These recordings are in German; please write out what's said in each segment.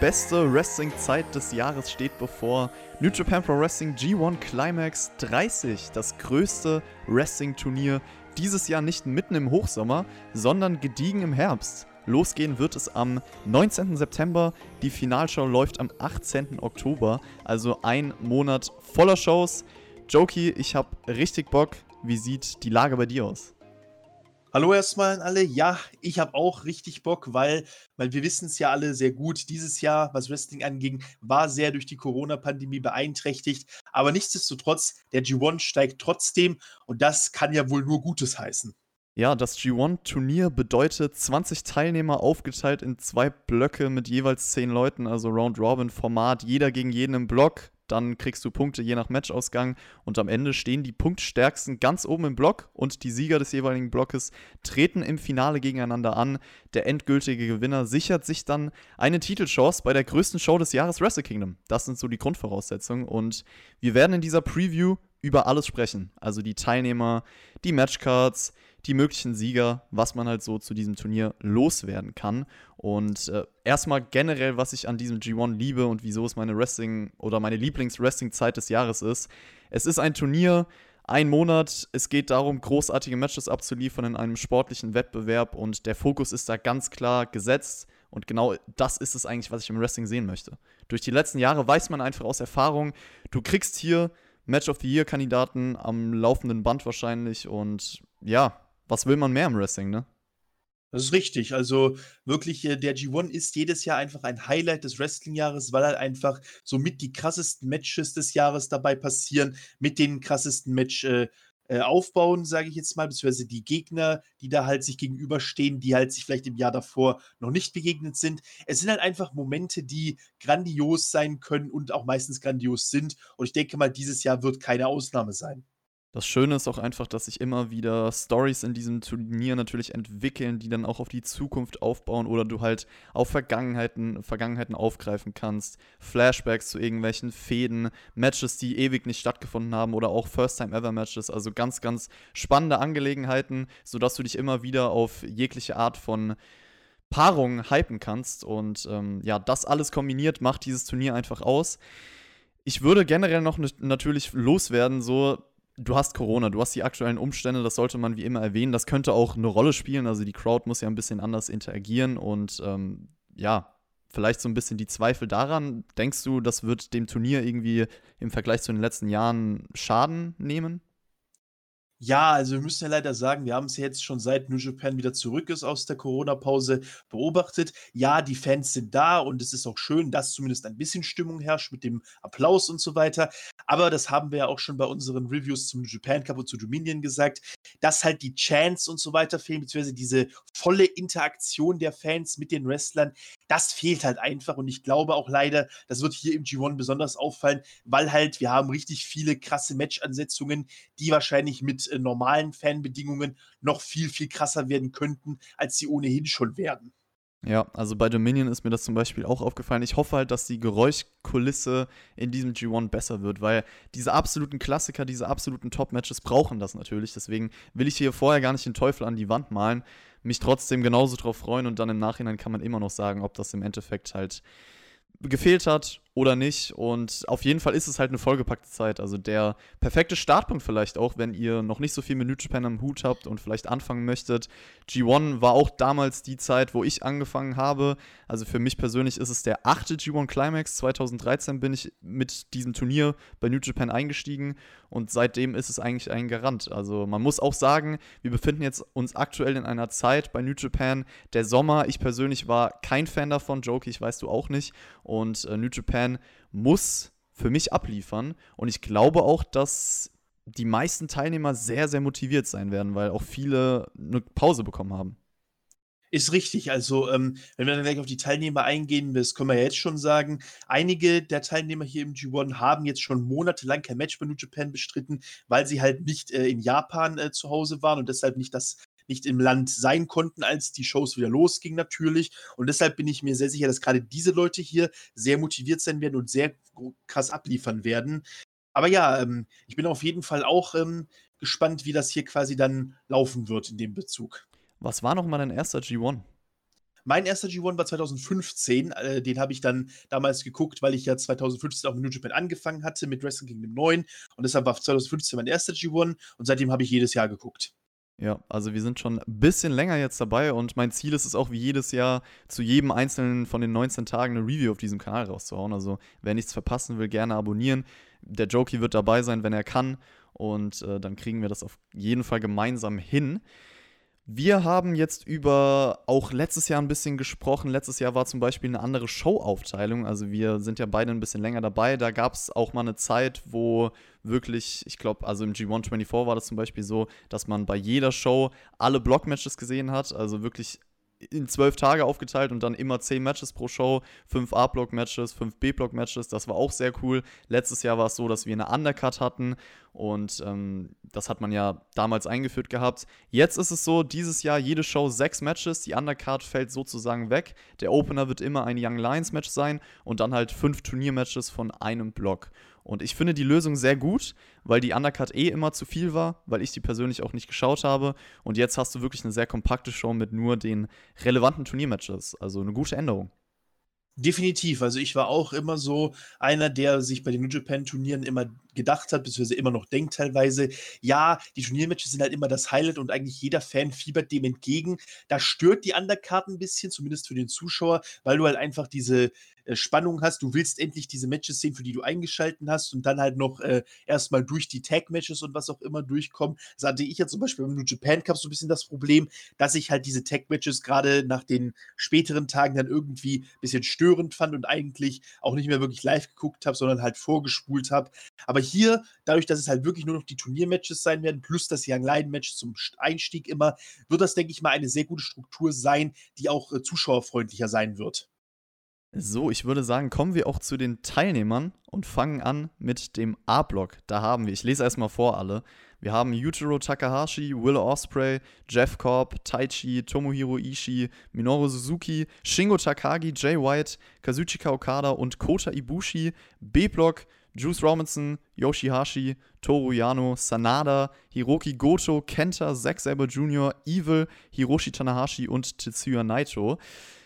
beste Wrestling-Zeit des Jahres steht bevor. New Japan Pro Wrestling G1 Climax 30, das größte Wrestling-Turnier dieses Jahr nicht mitten im Hochsommer, sondern gediegen im Herbst. Losgehen wird es am 19. September. Die Finalshow läuft am 18. Oktober. Also ein Monat voller Shows. Jokey, ich habe richtig Bock. Wie sieht die Lage bei dir aus? Hallo erstmal an alle. Ja, ich habe auch richtig Bock, weil, weil wir wissen es ja alle sehr gut, dieses Jahr, was Wrestling anging, war sehr durch die Corona-Pandemie beeinträchtigt. Aber nichtsdestotrotz, der G1 steigt trotzdem und das kann ja wohl nur Gutes heißen. Ja, das G1-Turnier bedeutet 20 Teilnehmer aufgeteilt in zwei Blöcke mit jeweils 10 Leuten, also Round-Robin-Format, jeder gegen jeden im Block dann kriegst du Punkte je nach Matchausgang und am Ende stehen die Punktstärksten ganz oben im Block und die Sieger des jeweiligen Blockes treten im Finale gegeneinander an. Der endgültige Gewinner sichert sich dann eine Titelchance bei der größten Show des Jahres Wrestle Kingdom. Das sind so die Grundvoraussetzungen und wir werden in dieser Preview über alles sprechen. Also die Teilnehmer, die Matchcards, die möglichen Sieger, was man halt so zu diesem Turnier loswerden kann. Und äh, erstmal generell, was ich an diesem G1 liebe und wieso es meine Wrestling oder meine Lieblings-Wrestling-Zeit des Jahres ist. Es ist ein Turnier, ein Monat. Es geht darum, großartige Matches abzuliefern in einem sportlichen Wettbewerb und der Fokus ist da ganz klar gesetzt. Und genau das ist es eigentlich, was ich im Wrestling sehen möchte. Durch die letzten Jahre weiß man einfach aus Erfahrung, du kriegst hier Match of the Year-Kandidaten am laufenden Band wahrscheinlich. Und ja, was will man mehr im Wrestling, ne? Das ist richtig. Also wirklich, äh, der G1 ist jedes Jahr einfach ein Highlight des Wrestling-Jahres, weil halt einfach somit die krassesten Matches des Jahres dabei passieren, mit den krassesten Match äh, äh, aufbauen, sage ich jetzt mal, beziehungsweise die Gegner, die da halt sich gegenüberstehen, die halt sich vielleicht im Jahr davor noch nicht begegnet sind. Es sind halt einfach Momente, die grandios sein können und auch meistens grandios sind. Und ich denke mal, dieses Jahr wird keine Ausnahme sein. Das Schöne ist auch einfach, dass sich immer wieder Stories in diesem Turnier natürlich entwickeln, die dann auch auf die Zukunft aufbauen oder du halt auf Vergangenheiten, Vergangenheiten aufgreifen kannst. Flashbacks zu irgendwelchen Fäden, Matches, die ewig nicht stattgefunden haben oder auch First-Time-Ever-Matches. Also ganz, ganz spannende Angelegenheiten, sodass du dich immer wieder auf jegliche Art von Paarung hypen kannst. Und ähm, ja, das alles kombiniert macht dieses Turnier einfach aus. Ich würde generell noch natürlich loswerden, so du hast Corona, du hast die aktuellen Umstände, das sollte man wie immer erwähnen. Das könnte auch eine Rolle spielen. Also die Crowd muss ja ein bisschen anders interagieren und ähm, ja, vielleicht so ein bisschen die Zweifel daran. Denkst du, das wird dem Turnier irgendwie im Vergleich zu den letzten Jahren Schaden nehmen? Ja, also wir müssen ja leider sagen, wir haben es ja jetzt schon seit New Japan wieder zurück ist aus der Corona-Pause beobachtet. Ja, die Fans sind da und es ist auch schön, dass zumindest ein bisschen Stimmung herrscht mit dem Applaus und so weiter. Aber das haben wir ja auch schon bei unseren Reviews zum New Japan Cup und zu Dominion gesagt, dass halt die Chants und so weiter fehlen, beziehungsweise diese volle Interaktion der Fans mit den Wrestlern, das fehlt halt einfach. Und ich glaube auch leider, das wird hier im G1 besonders auffallen, weil halt wir haben richtig viele krasse Match-Ansetzungen, die wahrscheinlich mit äh, normalen Fanbedingungen noch viel, viel krasser werden könnten, als sie ohnehin schon werden. Ja, also bei Dominion ist mir das zum Beispiel auch aufgefallen. Ich hoffe halt, dass die Geräuschkulisse in diesem G1 besser wird, weil diese absoluten Klassiker, diese absoluten Top-Matches brauchen das natürlich. Deswegen will ich hier vorher gar nicht den Teufel an die Wand malen, mich trotzdem genauso drauf freuen und dann im Nachhinein kann man immer noch sagen, ob das im Endeffekt halt gefehlt hat oder nicht. Und auf jeden Fall ist es halt eine vollgepackte Zeit. Also der perfekte Startpunkt vielleicht auch, wenn ihr noch nicht so viel mit New Japan am Hut habt und vielleicht anfangen möchtet. G1 war auch damals die Zeit, wo ich angefangen habe. Also für mich persönlich ist es der achte G1 Climax. 2013 bin ich mit diesem Turnier bei New Japan eingestiegen und seitdem ist es eigentlich ein Garant. Also man muss auch sagen, wir befinden jetzt uns aktuell in einer Zeit bei New Japan. Der Sommer, ich persönlich war kein Fan davon, Joke, ich weiß du auch nicht. Und äh, New Japan Japan muss für mich abliefern. Und ich glaube auch, dass die meisten Teilnehmer sehr, sehr motiviert sein werden, weil auch viele eine Pause bekommen haben. Ist richtig. Also, ähm, wenn wir dann gleich auf die Teilnehmer eingehen, das können wir jetzt schon sagen. Einige der Teilnehmer hier im G1 haben jetzt schon monatelang kein Match bei New Japan bestritten, weil sie halt nicht äh, in Japan äh, zu Hause waren und deshalb nicht das nicht im Land sein konnten, als die Shows wieder losgingen natürlich. Und deshalb bin ich mir sehr sicher, dass gerade diese Leute hier sehr motiviert sein werden und sehr krass abliefern werden. Aber ja, ähm, ich bin auf jeden Fall auch ähm, gespannt, wie das hier quasi dann laufen wird in dem Bezug. Was war nochmal dein erster G1? Mein erster G1 war 2015. Äh, den habe ich dann damals geguckt, weil ich ja 2015 auch mit New Japan angefangen hatte mit Wrestling Kingdom 9. Und deshalb war 2015 mein erster G1 und seitdem habe ich jedes Jahr geguckt. Ja, also wir sind schon ein bisschen länger jetzt dabei und mein Ziel ist es auch wie jedes Jahr zu jedem einzelnen von den 19 Tagen eine Review auf diesem Kanal rauszuhauen. Also wer nichts verpassen will, gerne abonnieren. Der Jokey wird dabei sein, wenn er kann und äh, dann kriegen wir das auf jeden Fall gemeinsam hin. Wir haben jetzt über auch letztes Jahr ein bisschen gesprochen. Letztes Jahr war zum Beispiel eine andere Showaufteilung. Also wir sind ja beide ein bisschen länger dabei. Da gab es auch mal eine Zeit, wo wirklich, ich glaube, also im G124 war das zum Beispiel so, dass man bei jeder Show alle Blockmatches gesehen hat. Also wirklich in zwölf Tage aufgeteilt und dann immer zehn Matches pro Show, fünf A-Block-Matches, fünf B-Block-Matches. Das war auch sehr cool. Letztes Jahr war es so, dass wir eine Undercut hatten und ähm, das hat man ja damals eingeführt gehabt. Jetzt ist es so, dieses Jahr jede Show sechs Matches, die Undercard fällt sozusagen weg. Der Opener wird immer ein Young Lions Match sein und dann halt fünf Turniermatches von einem Block. Und ich finde die Lösung sehr gut, weil die Undercard eh immer zu viel war, weil ich die persönlich auch nicht geschaut habe. Und jetzt hast du wirklich eine sehr kompakte Show mit nur den relevanten Turniermatches. Also eine gute Änderung. Definitiv. Also ich war auch immer so einer, der sich bei den New Japan Turnieren immer gedacht hat, beziehungsweise immer noch denkt teilweise, ja, die Turniermatches sind halt immer das Highlight und eigentlich jeder Fan fiebert dem entgegen. Da stört die Undercard ein bisschen, zumindest für den Zuschauer, weil du halt einfach diese äh, Spannung hast. Du willst endlich diese Matches sehen, für die du eingeschalten hast und dann halt noch äh, erstmal durch die Tag-Matches und was auch immer durchkommen. Das hatte ich ja zum Beispiel beim New Japan Cup so ein bisschen das Problem, dass ich halt diese Tag-Matches gerade nach den späteren Tagen dann irgendwie ein bisschen störend fand und eigentlich auch nicht mehr wirklich live geguckt habe, sondern halt vorgespult habe. Aber hier, dadurch, dass es halt wirklich nur noch die Turniermatches sein werden, plus das Young Lion Match zum Einstieg immer, wird das, denke ich mal, eine sehr gute Struktur sein, die auch äh, zuschauerfreundlicher sein wird. So, ich würde sagen, kommen wir auch zu den Teilnehmern und fangen an mit dem A-Block. Da haben wir, ich lese erstmal vor alle. Wir haben Yutaro Takahashi, Will Osprey, Jeff Korb, Taichi, Tomohiro Ishii, Minoru Suzuki, Shingo Takagi, Jay White, Kazuchika Okada und Kota Ibushi. B-Block Juice Robinson, Yoshihashi, Toru Yano, Sanada, Hiroki Goto, Kenta, Zack Saber Jr., Evil, Hiroshi Tanahashi und Tetsuya Naito.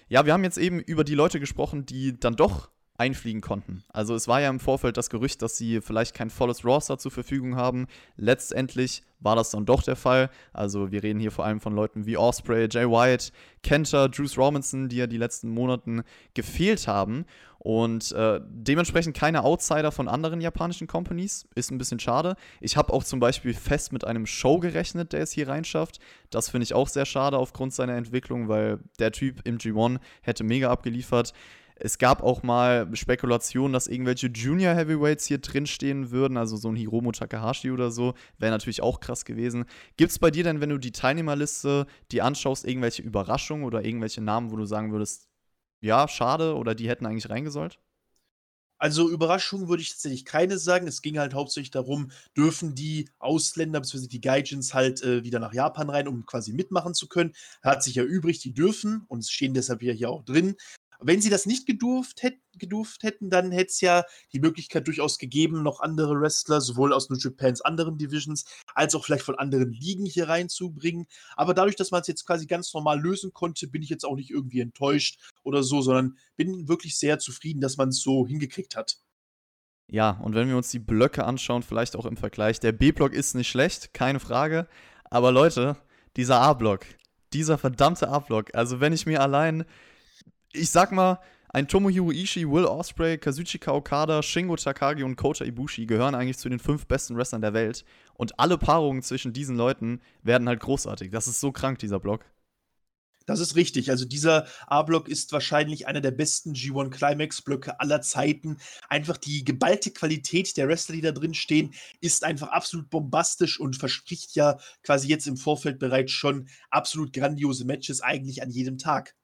Ja, wir haben jetzt eben über die Leute gesprochen, die dann doch einfliegen konnten. Also es war ja im Vorfeld das Gerücht, dass sie vielleicht kein volles Roster zur Verfügung haben. Letztendlich war das dann doch der Fall. Also wir reden hier vor allem von Leuten wie Osprey, Jay White, Kenta, Juice Robinson, die ja die letzten Monaten gefehlt haben. Und äh, dementsprechend keine Outsider von anderen japanischen Companies. Ist ein bisschen schade. Ich habe auch zum Beispiel fest mit einem Show gerechnet, der es hier reinschafft. Das finde ich auch sehr schade aufgrund seiner Entwicklung, weil der Typ im G1 hätte mega abgeliefert. Es gab auch mal Spekulationen, dass irgendwelche Junior Heavyweights hier drinstehen würden, also so ein Hiromu Takahashi oder so. Wäre natürlich auch krass gewesen. Gibt es bei dir denn, wenn du die Teilnehmerliste die anschaust, irgendwelche Überraschungen oder irgendwelche Namen, wo du sagen würdest, ja, schade oder die hätten eigentlich reingesollt? Also Überraschungen würde ich tatsächlich keine sagen. Es ging halt hauptsächlich darum, dürfen die Ausländer bzw. die Gaijins halt äh, wieder nach Japan rein, um quasi mitmachen zu können. Hat sich ja übrig, die dürfen und es stehen deshalb ja hier auch drin. Wenn sie das nicht gedurft, hätt, gedurft hätten, dann hätte es ja die Möglichkeit durchaus gegeben, noch andere Wrestler, sowohl aus New Japans anderen Divisions, als auch vielleicht von anderen Ligen hier reinzubringen. Aber dadurch, dass man es jetzt quasi ganz normal lösen konnte, bin ich jetzt auch nicht irgendwie enttäuscht oder so, sondern bin wirklich sehr zufrieden, dass man es so hingekriegt hat. Ja, und wenn wir uns die Blöcke anschauen, vielleicht auch im Vergleich, der B-Block ist nicht schlecht, keine Frage. Aber Leute, dieser A-Block, dieser verdammte A-Block, also wenn ich mir allein ich sag mal, ein Tomohiro Ishii, Will Osprey, Kazuchika Okada, Shingo Takagi und Kota Ibushi gehören eigentlich zu den fünf besten Wrestlern der Welt. Und alle Paarungen zwischen diesen Leuten werden halt großartig. Das ist so krank, dieser Block. Das ist richtig. Also dieser A-Block ist wahrscheinlich einer der besten G1 Climax-Blöcke aller Zeiten. Einfach die geballte Qualität der Wrestler, die da drin stehen, ist einfach absolut bombastisch und verspricht ja quasi jetzt im Vorfeld bereits schon absolut grandiose Matches eigentlich an jedem Tag.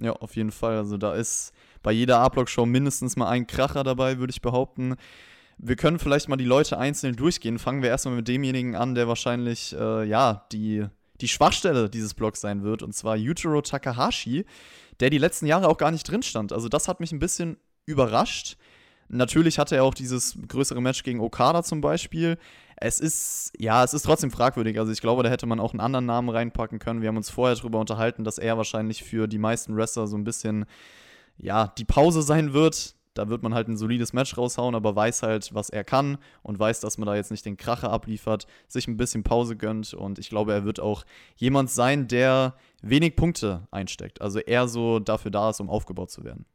Ja, auf jeden Fall. Also da ist bei jeder A-Block-Show mindestens mal ein Kracher dabei, würde ich behaupten. Wir können vielleicht mal die Leute einzeln durchgehen. Fangen wir erstmal mit demjenigen an, der wahrscheinlich, äh, ja, die, die Schwachstelle dieses Blocks sein wird. Und zwar Yutaro Takahashi, der die letzten Jahre auch gar nicht drin stand. Also das hat mich ein bisschen überrascht. Natürlich hatte er auch dieses größere Match gegen Okada zum Beispiel. Es ist, ja, es ist trotzdem fragwürdig. Also ich glaube, da hätte man auch einen anderen Namen reinpacken können. Wir haben uns vorher darüber unterhalten, dass er wahrscheinlich für die meisten Wrestler so ein bisschen, ja, die Pause sein wird. Da wird man halt ein solides Match raushauen, aber weiß halt, was er kann und weiß, dass man da jetzt nicht den Kracher abliefert, sich ein bisschen Pause gönnt. Und ich glaube, er wird auch jemand sein, der wenig Punkte einsteckt. Also eher so dafür da ist, um aufgebaut zu werden.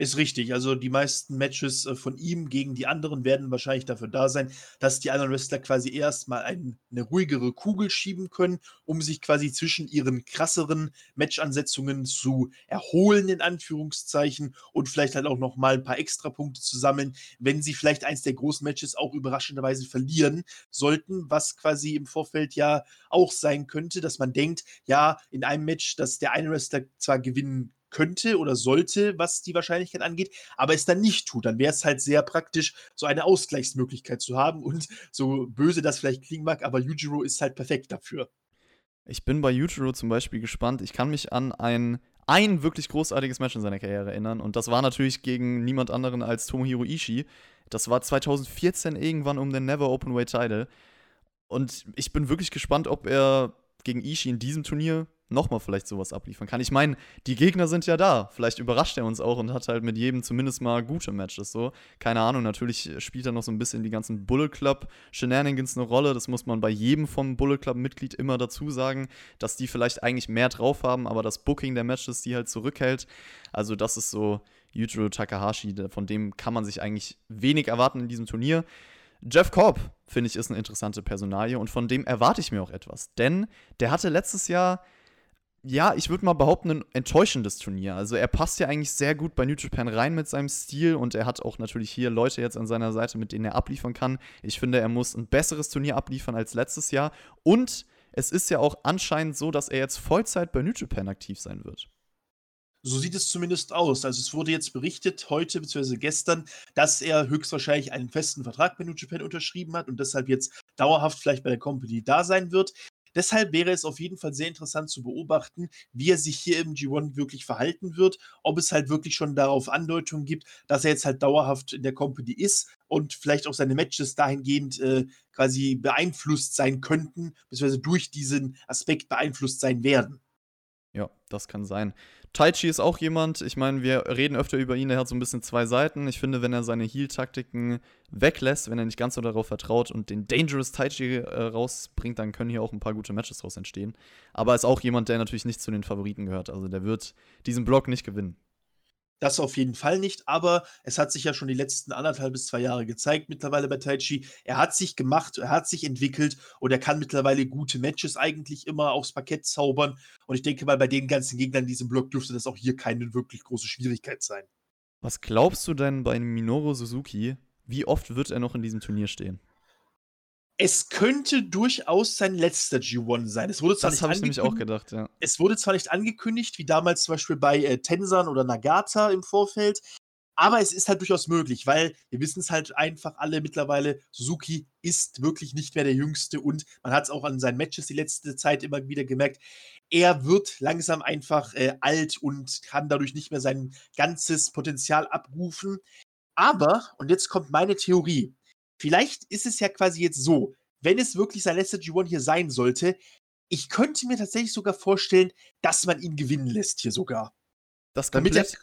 Ist richtig. Also die meisten Matches äh, von ihm gegen die anderen werden wahrscheinlich dafür da sein, dass die anderen Wrestler quasi erstmal ein, eine ruhigere Kugel schieben können, um sich quasi zwischen ihren krasseren Matchansetzungen zu erholen, in Anführungszeichen, und vielleicht halt auch nochmal ein paar Extrapunkte zu sammeln, wenn sie vielleicht eins der großen Matches auch überraschenderweise verlieren sollten, was quasi im Vorfeld ja auch sein könnte, dass man denkt, ja, in einem Match, dass der eine Wrestler zwar gewinnen könnte oder sollte, was die Wahrscheinlichkeit angeht, aber es dann nicht tut. Dann wäre es halt sehr praktisch, so eine Ausgleichsmöglichkeit zu haben. Und so böse das vielleicht klingen mag, aber Yujiro ist halt perfekt dafür. Ich bin bei Yujiro zum Beispiel gespannt. Ich kann mich an ein, ein wirklich großartiges Match in seiner Karriere erinnern. Und das war natürlich gegen niemand anderen als Tomohiro Ishii. Das war 2014 irgendwann um den Never Openweight Title. Und ich bin wirklich gespannt, ob er gegen Ishii in diesem Turnier nochmal vielleicht sowas abliefern kann. Ich meine, die Gegner sind ja da. Vielleicht überrascht er uns auch und hat halt mit jedem zumindest mal gute Matches. So, keine Ahnung. Natürlich spielt er noch so ein bisschen die ganzen Bullet Club Shenanigans eine Rolle. Das muss man bei jedem vom Bullet Club Mitglied immer dazu sagen, dass die vielleicht eigentlich mehr drauf haben, aber das Booking der Matches die halt zurückhält. Also das ist so Yujiro Takahashi. Von dem kann man sich eigentlich wenig erwarten in diesem Turnier. Jeff Cobb, finde ich, ist eine interessante Personalie und von dem erwarte ich mir auch etwas. Denn der hatte letztes Jahr ja, ich würde mal behaupten, ein enttäuschendes Turnier. Also er passt ja eigentlich sehr gut bei New Japan rein mit seinem Stil und er hat auch natürlich hier Leute jetzt an seiner Seite, mit denen er abliefern kann. Ich finde, er muss ein besseres Turnier abliefern als letztes Jahr. Und es ist ja auch anscheinend so, dass er jetzt Vollzeit bei New Japan aktiv sein wird. So sieht es zumindest aus. Also es wurde jetzt berichtet, heute bzw. gestern, dass er höchstwahrscheinlich einen festen Vertrag bei New Japan unterschrieben hat und deshalb jetzt dauerhaft vielleicht bei der Company da sein wird. Deshalb wäre es auf jeden Fall sehr interessant zu beobachten, wie er sich hier im G1 wirklich verhalten wird, ob es halt wirklich schon darauf Andeutungen gibt, dass er jetzt halt dauerhaft in der Company ist und vielleicht auch seine Matches dahingehend äh, quasi beeinflusst sein könnten, beziehungsweise durch diesen Aspekt beeinflusst sein werden. Ja, das kann sein. Taichi ist auch jemand, ich meine, wir reden öfter über ihn, er hat so ein bisschen zwei Seiten. Ich finde, wenn er seine Heal-Taktiken weglässt, wenn er nicht ganz so darauf vertraut und den Dangerous Taichi äh, rausbringt, dann können hier auch ein paar gute Matches daraus entstehen. Aber ist auch jemand, der natürlich nicht zu den Favoriten gehört. Also der wird diesen Block nicht gewinnen. Das auf jeden Fall nicht, aber es hat sich ja schon die letzten anderthalb bis zwei Jahre gezeigt mittlerweile bei Taichi. Er hat sich gemacht, er hat sich entwickelt und er kann mittlerweile gute Matches eigentlich immer aufs Parkett zaubern. Und ich denke mal, bei den ganzen Gegnern in diesem Block dürfte das auch hier keine wirklich große Schwierigkeit sein. Was glaubst du denn bei Minoru Suzuki? Wie oft wird er noch in diesem Turnier stehen? Es könnte durchaus sein letzter G1 sein. Es wurde zwar das habe ich nämlich auch gedacht, ja. Es wurde zwar nicht angekündigt, wie damals zum Beispiel bei äh, Tensan oder Nagata im Vorfeld, aber es ist halt durchaus möglich, weil wir wissen es halt einfach alle mittlerweile, Suzuki ist wirklich nicht mehr der Jüngste und man hat es auch an seinen Matches die letzte Zeit immer wieder gemerkt, er wird langsam einfach äh, alt und kann dadurch nicht mehr sein ganzes Potenzial abrufen. Aber, und jetzt kommt meine Theorie, Vielleicht ist es ja quasi jetzt so, wenn es wirklich sein letzter G1 hier sein sollte, ich könnte mir tatsächlich sogar vorstellen, dass man ihn gewinnen lässt hier sogar. Das komplett?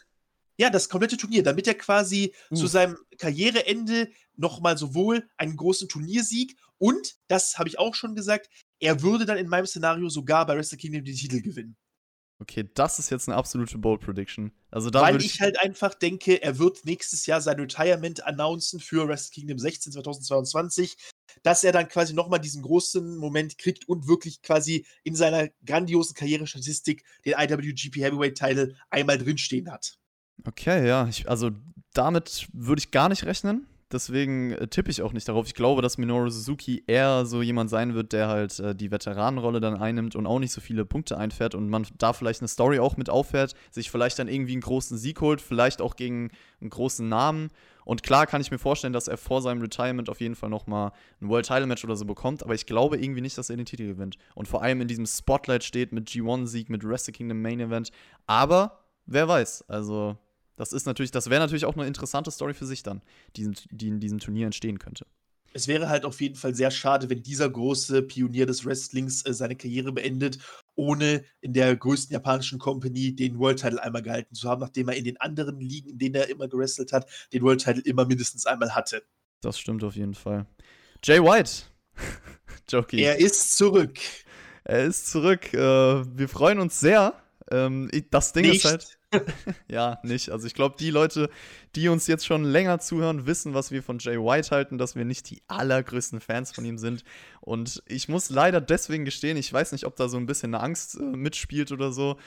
ja, das komplette Turnier, damit er quasi uh. zu seinem Karriereende nochmal sowohl einen großen Turniersieg und, das habe ich auch schon gesagt, er würde dann in meinem Szenario sogar bei Wrestle Kingdom den Titel gewinnen. Okay, das ist jetzt eine absolute Bold Prediction. Also da Weil ich, ich, halt einfach denke, er wird nächstes Jahr sein Retirement announcen für Wrestle Kingdom 16 2022, dass er dann quasi nochmal diesen großen Moment kriegt und wirklich quasi in seiner grandiosen Karrierestatistik den IWGP Heavyweight Title einmal drinstehen hat. Okay, ja, ich, also damit würde ich gar nicht rechnen. Deswegen äh, tippe ich auch nicht darauf. Ich glaube, dass Minoru Suzuki eher so jemand sein wird, der halt äh, die Veteranenrolle dann einnimmt und auch nicht so viele Punkte einfährt und man da vielleicht eine Story auch mit auffährt, sich vielleicht dann irgendwie einen großen Sieg holt, vielleicht auch gegen einen großen Namen. Und klar kann ich mir vorstellen, dass er vor seinem Retirement auf jeden Fall nochmal ein World Title Match oder so bekommt, aber ich glaube irgendwie nicht, dass er den Titel gewinnt. Und vor allem in diesem Spotlight steht mit G1-Sieg, mit Wrestle Kingdom Main Event. Aber wer weiß, also das ist natürlich, das wäre natürlich auch eine interessante Story für sich dann, die, die in diesem Turnier entstehen könnte. es wäre halt auf jeden Fall sehr schade, wenn dieser große Pionier des Wrestlings äh, seine Karriere beendet, ohne in der größten japanischen Company den World Title einmal gehalten zu haben, nachdem er in den anderen Ligen, in denen er immer gewrestelt hat, den World Title immer mindestens einmal hatte. Das stimmt auf jeden Fall. Jay White. Jokey. Er ist zurück. Er ist zurück. Äh, wir freuen uns sehr. Ähm, das Ding Nicht. ist halt. ja, nicht. Also ich glaube, die Leute, die uns jetzt schon länger zuhören, wissen, was wir von Jay White halten, dass wir nicht die allergrößten Fans von ihm sind. Und ich muss leider deswegen gestehen, ich weiß nicht, ob da so ein bisschen eine Angst äh, mitspielt oder so.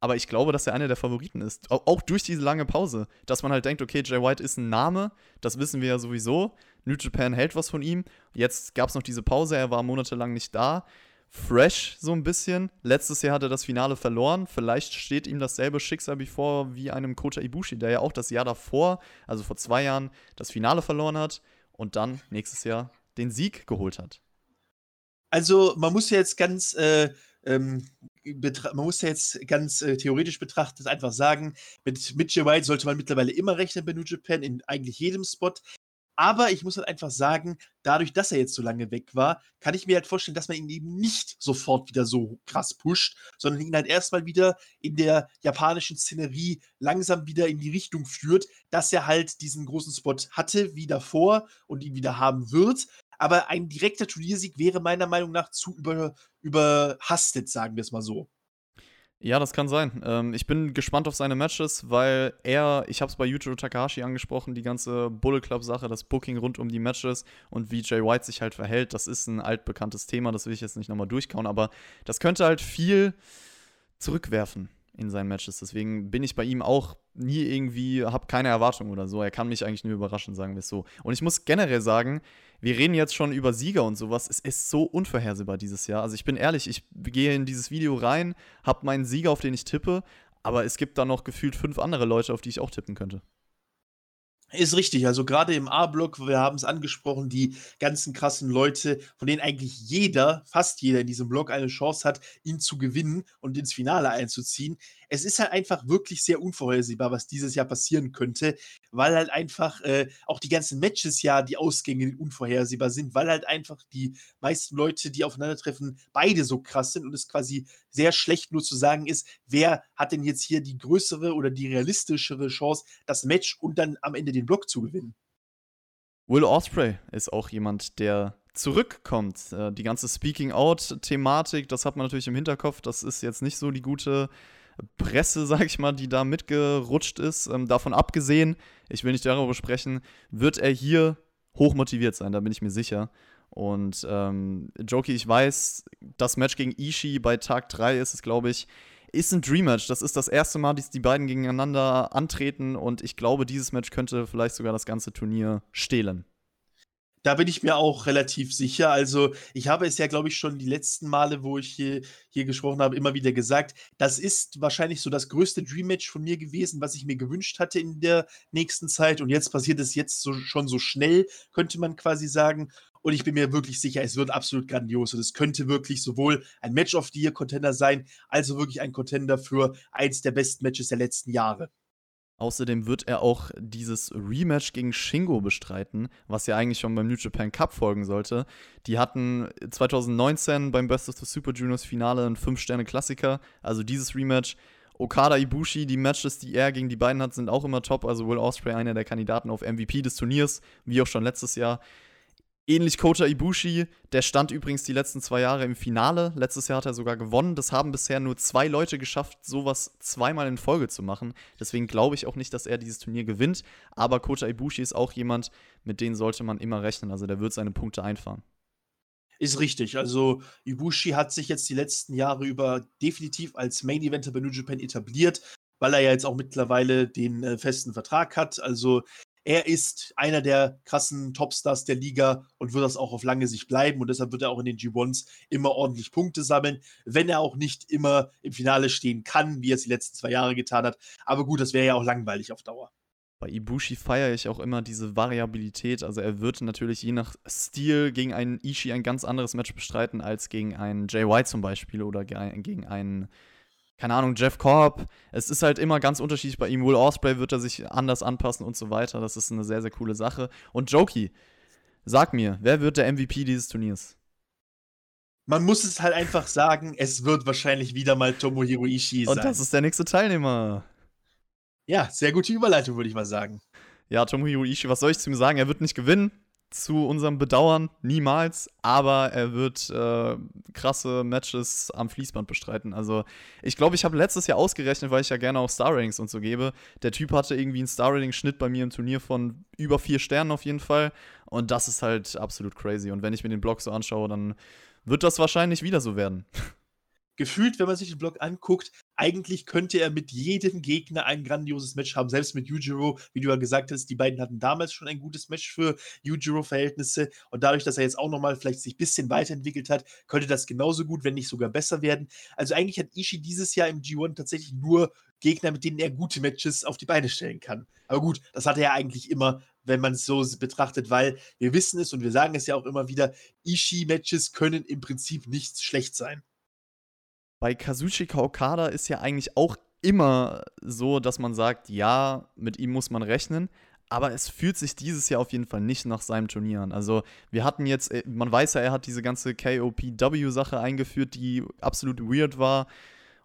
Aber ich glaube, dass er einer der Favoriten ist. Auch durch diese lange Pause. Dass man halt denkt, okay, Jay White ist ein Name, das wissen wir ja sowieso. New Japan hält was von ihm. Jetzt gab es noch diese Pause, er war monatelang nicht da fresh so ein bisschen. Letztes Jahr hat er das Finale verloren. Vielleicht steht ihm dasselbe Schicksal bevor wie einem Kota Ibushi, der ja auch das Jahr davor, also vor zwei Jahren, das Finale verloren hat und dann nächstes Jahr den Sieg geholt hat. Also man muss ja jetzt ganz äh, ähm, man muss ja jetzt ganz äh, theoretisch betrachtet einfach sagen, mit Mitchell White sollte man mittlerweile immer rechnen bei New Japan, in eigentlich jedem Spot. Aber ich muss halt einfach sagen, dadurch, dass er jetzt so lange weg war, kann ich mir halt vorstellen, dass man ihn eben nicht sofort wieder so krass pusht, sondern ihn halt erstmal wieder in der japanischen Szenerie langsam wieder in die Richtung führt, dass er halt diesen großen Spot hatte wie davor und ihn wieder haben wird. Aber ein direkter Turniersieg wäre meiner Meinung nach zu über, überhastet, sagen wir es mal so. Ja, das kann sein. Ähm, ich bin gespannt auf seine Matches, weil er, ich habe es bei Yujiro Takahashi angesprochen, die ganze Bullet Club-Sache, das Booking rund um die Matches und wie Jay White sich halt verhält, das ist ein altbekanntes Thema, das will ich jetzt nicht nochmal durchkauen, aber das könnte halt viel zurückwerfen in seinen Matches. Deswegen bin ich bei ihm auch nie irgendwie, habe keine Erwartungen oder so. Er kann mich eigentlich nur überraschen, sagen wir es so. Und ich muss generell sagen, wir reden jetzt schon über Sieger und sowas. Es ist so unvorhersehbar dieses Jahr. Also ich bin ehrlich, ich gehe in dieses Video rein, habe meinen Sieger, auf den ich tippe, aber es gibt da noch gefühlt fünf andere Leute, auf die ich auch tippen könnte. Ist richtig, also gerade im A-Block, wir haben es angesprochen, die ganzen krassen Leute, von denen eigentlich jeder, fast jeder in diesem Block eine Chance hat, ihn zu gewinnen und ins Finale einzuziehen es ist halt einfach wirklich sehr unvorhersehbar, was dieses Jahr passieren könnte, weil halt einfach äh, auch die ganzen Matches ja, die Ausgänge unvorhersehbar sind, weil halt einfach die meisten Leute, die aufeinandertreffen, beide so krass sind und es quasi sehr schlecht nur zu sagen ist, wer hat denn jetzt hier die größere oder die realistischere Chance, das Match und dann am Ende den Block zu gewinnen. Will Osprey ist auch jemand, der zurückkommt. Äh, die ganze Speaking-Out-Thematik, das hat man natürlich im Hinterkopf. Das ist jetzt nicht so die gute Presse, sag ich mal, die da mitgerutscht ist. Ähm, davon abgesehen, ich will nicht darüber sprechen, wird er hier hochmotiviert sein, da bin ich mir sicher. Und ähm, Joki, ich weiß, das Match gegen Ishii bei Tag 3 ist es, glaube ich, ist ein Dream Match. Das ist das erste Mal, dass die beiden gegeneinander antreten und ich glaube, dieses Match könnte vielleicht sogar das ganze Turnier stehlen. Da bin ich mir auch relativ sicher. Also, ich habe es ja, glaube ich, schon die letzten Male, wo ich hier, hier gesprochen habe, immer wieder gesagt. Das ist wahrscheinlich so das größte Dream-Match von mir gewesen, was ich mir gewünscht hatte in der nächsten Zeit. Und jetzt passiert es jetzt so, schon so schnell, könnte man quasi sagen. Und ich bin mir wirklich sicher, es wird absolut grandios. Und es könnte wirklich sowohl ein Match of the Year Contender sein, als auch wirklich ein Contender für eins der besten Matches der letzten Jahre. Außerdem wird er auch dieses Rematch gegen Shingo bestreiten, was ja eigentlich schon beim New Japan Cup folgen sollte. Die hatten 2019 beim Best of the Super Juniors Finale einen 5-Sterne-Klassiker, also dieses Rematch. Okada Ibushi, die Matches, die er gegen die beiden hat, sind auch immer top. Also Will Ospreay einer der Kandidaten auf MVP des Turniers, wie auch schon letztes Jahr. Ähnlich Kota Ibushi, der stand übrigens die letzten zwei Jahre im Finale. Letztes Jahr hat er sogar gewonnen. Das haben bisher nur zwei Leute geschafft, sowas zweimal in Folge zu machen. Deswegen glaube ich auch nicht, dass er dieses Turnier gewinnt. Aber Kota Ibushi ist auch jemand, mit dem sollte man immer rechnen. Also der wird seine Punkte einfahren. Ist richtig. Also Ibushi hat sich jetzt die letzten Jahre über definitiv als Main Eventer bei New Japan etabliert, weil er ja jetzt auch mittlerweile den äh, festen Vertrag hat. Also er ist einer der krassen Topstars der Liga und wird das auch auf lange Sicht bleiben. Und deshalb wird er auch in den G1s immer ordentlich Punkte sammeln, wenn er auch nicht immer im Finale stehen kann, wie er es die letzten zwei Jahre getan hat. Aber gut, das wäre ja auch langweilig auf Dauer. Bei Ibushi feiere ich auch immer diese Variabilität. Also er wird natürlich je nach Stil gegen einen Ishii ein ganz anderes Match bestreiten als gegen einen White zum Beispiel oder gegen einen keine Ahnung, Jeff Korb. Es ist halt immer ganz unterschiedlich bei ihm. Will Osprey wird er sich anders anpassen und so weiter. Das ist eine sehr, sehr coole Sache. Und Jokey, Sag mir, wer wird der MVP dieses Turniers? Man muss es halt einfach sagen, es wird wahrscheinlich wieder mal Tomohiro Ishii sein. Und das ist der nächste Teilnehmer. Ja, sehr gute Überleitung, würde ich mal sagen. Ja, Tomohiro Ishii, was soll ich zu ihm sagen? Er wird nicht gewinnen zu unserem Bedauern niemals, aber er wird äh, krasse Matches am Fließband bestreiten. Also ich glaube, ich habe letztes Jahr ausgerechnet, weil ich ja gerne auch Star Ratings und so gebe. Der Typ hatte irgendwie einen Star Rating Schnitt bei mir im Turnier von über vier Sternen auf jeden Fall und das ist halt absolut crazy. Und wenn ich mir den Blog so anschaue, dann wird das wahrscheinlich wieder so werden. gefühlt, wenn man sich den Block anguckt, eigentlich könnte er mit jedem Gegner ein grandioses Match haben, selbst mit Yujiro, wie du ja gesagt hast, die beiden hatten damals schon ein gutes Match für Yujiro-Verhältnisse und dadurch, dass er jetzt auch nochmal vielleicht sich ein bisschen weiterentwickelt hat, könnte das genauso gut, wenn nicht sogar besser werden. Also eigentlich hat Ishii dieses Jahr im G1 tatsächlich nur Gegner, mit denen er gute Matches auf die Beine stellen kann. Aber gut, das hat er ja eigentlich immer, wenn man es so betrachtet, weil wir wissen es und wir sagen es ja auch immer wieder, Ishii-Matches können im Prinzip nicht schlecht sein bei Kazuchika Okada ist ja eigentlich auch immer so, dass man sagt, ja, mit ihm muss man rechnen. Aber es fühlt sich dieses Jahr auf jeden Fall nicht nach seinem Turnier an. Also, wir hatten jetzt, äh, man weiß ja, er hat diese ganze KOPW-Sache eingeführt, die absolut weird war.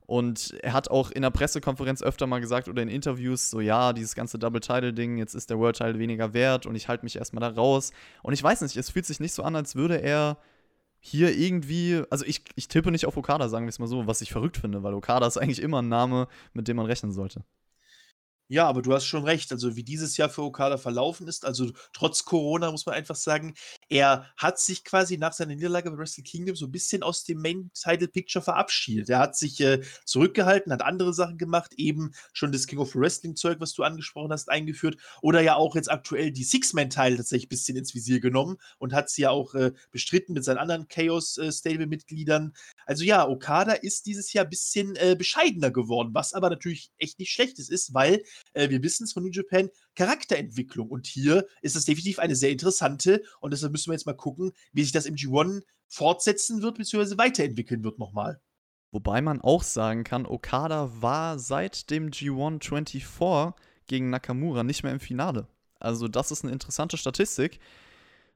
Und er hat auch in der Pressekonferenz öfter mal gesagt oder in Interviews so, ja, dieses ganze Double-Title-Ding, jetzt ist der World-Title weniger wert und ich halte mich erstmal da raus. Und ich weiß nicht, es fühlt sich nicht so an, als würde er hier irgendwie, also ich, ich tippe nicht auf Okada, sagen wir es mal so, was ich verrückt finde, weil Okada ist eigentlich immer ein Name, mit dem man rechnen sollte. Ja, aber du hast schon recht. Also, wie dieses Jahr für Okada verlaufen ist, also trotz Corona muss man einfach sagen, er hat sich quasi nach seiner Niederlage bei Wrestle Kingdom so ein bisschen aus dem Main Title Picture verabschiedet. Er hat sich äh, zurückgehalten, hat andere Sachen gemacht, eben schon das King of Wrestling Zeug, was du angesprochen hast, eingeführt oder ja auch jetzt aktuell die Six-Man-Teile tatsächlich ein bisschen ins Visier genommen und hat sie ja auch äh, bestritten mit seinen anderen Chaos äh. Also ja, Okada ist dieses Jahr ein bisschen äh, bescheidener geworden, was aber natürlich echt nicht schlechtes ist, weil äh, wir wissen es von New Japan, Charakterentwicklung. Und hier ist es definitiv eine sehr interessante und deshalb müssen wir jetzt mal gucken, wie sich das im G1 fortsetzen wird, beziehungsweise weiterentwickeln wird nochmal. Wobei man auch sagen kann, Okada war seit dem G1 24 gegen Nakamura nicht mehr im Finale. Also das ist eine interessante Statistik.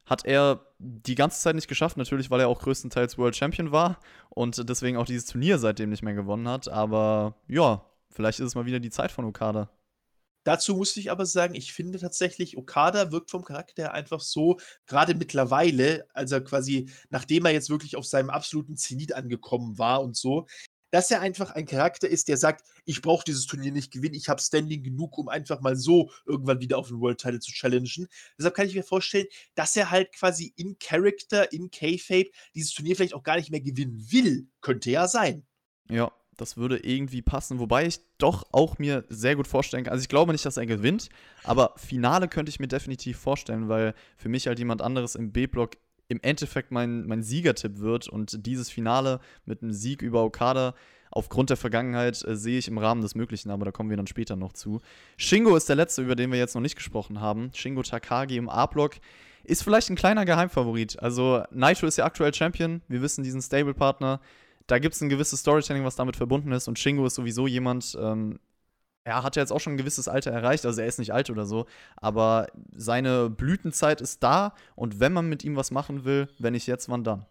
Hat er die ganze Zeit nicht geschafft, natürlich, weil er auch größtenteils World Champion war und deswegen auch dieses Turnier seitdem nicht mehr gewonnen hat. Aber ja, vielleicht ist es mal wieder die Zeit von Okada. Dazu musste ich aber sagen, ich finde tatsächlich, Okada wirkt vom Charakter einfach so, gerade mittlerweile, also quasi, nachdem er jetzt wirklich auf seinem absoluten Zenit angekommen war und so, dass er einfach ein Charakter ist, der sagt, ich brauche dieses Turnier nicht gewinnen, ich habe Standing genug, um einfach mal so irgendwann wieder auf den World Title zu challengen. Deshalb kann ich mir vorstellen, dass er halt quasi in Character, in K-Fape dieses Turnier vielleicht auch gar nicht mehr gewinnen will. Könnte ja sein. Ja, das würde irgendwie passen, wobei ich doch auch mir sehr gut vorstellen kann. Also ich glaube nicht, dass er gewinnt, aber Finale könnte ich mir definitiv vorstellen, weil für mich halt jemand anderes im B-Block im Endeffekt mein, mein Siegertipp wird und dieses Finale mit einem Sieg über Okada aufgrund der Vergangenheit äh, sehe ich im Rahmen des Möglichen, aber da kommen wir dann später noch zu. Shingo ist der letzte, über den wir jetzt noch nicht gesprochen haben. Shingo Takagi im A-Block ist vielleicht ein kleiner Geheimfavorit. Also Naito ist ja aktuell Champion, wir wissen diesen Stable-Partner da gibt es ein gewisses Storytelling, was damit verbunden ist. Und Shingo ist sowieso jemand, ähm, er hat ja jetzt auch schon ein gewisses Alter erreicht, also er ist nicht alt oder so, aber seine Blütenzeit ist da und wenn man mit ihm was machen will, wenn nicht jetzt, wann dann?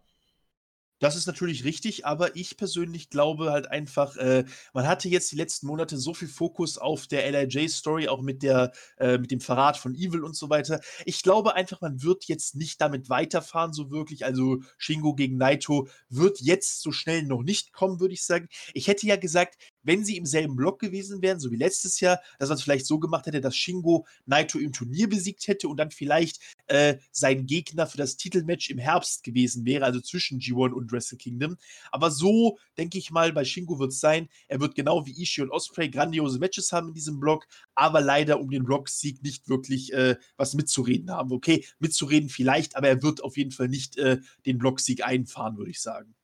Das ist natürlich richtig, aber ich persönlich glaube halt einfach, äh, man hatte jetzt die letzten Monate so viel Fokus auf der LIJ-Story, auch mit, der, äh, mit dem Verrat von Evil und so weiter. Ich glaube einfach, man wird jetzt nicht damit weiterfahren, so wirklich. Also Shingo gegen Naito wird jetzt so schnell noch nicht kommen, würde ich sagen. Ich hätte ja gesagt, wenn sie im selben Block gewesen wären, so wie letztes Jahr, dass man es vielleicht so gemacht hätte, dass Shingo Naito im Turnier besiegt hätte und dann vielleicht äh, sein Gegner für das Titelmatch im Herbst gewesen wäre, also zwischen G1 und Wrestle Kingdom. Aber so, denke ich mal, bei Shingo wird es sein. Er wird genau wie Ishii und Osprey grandiose Matches haben in diesem Block, aber leider um den Blocksieg nicht wirklich äh, was mitzureden haben. Okay, mitzureden vielleicht, aber er wird auf jeden Fall nicht äh, den Blocksieg einfahren, würde ich sagen.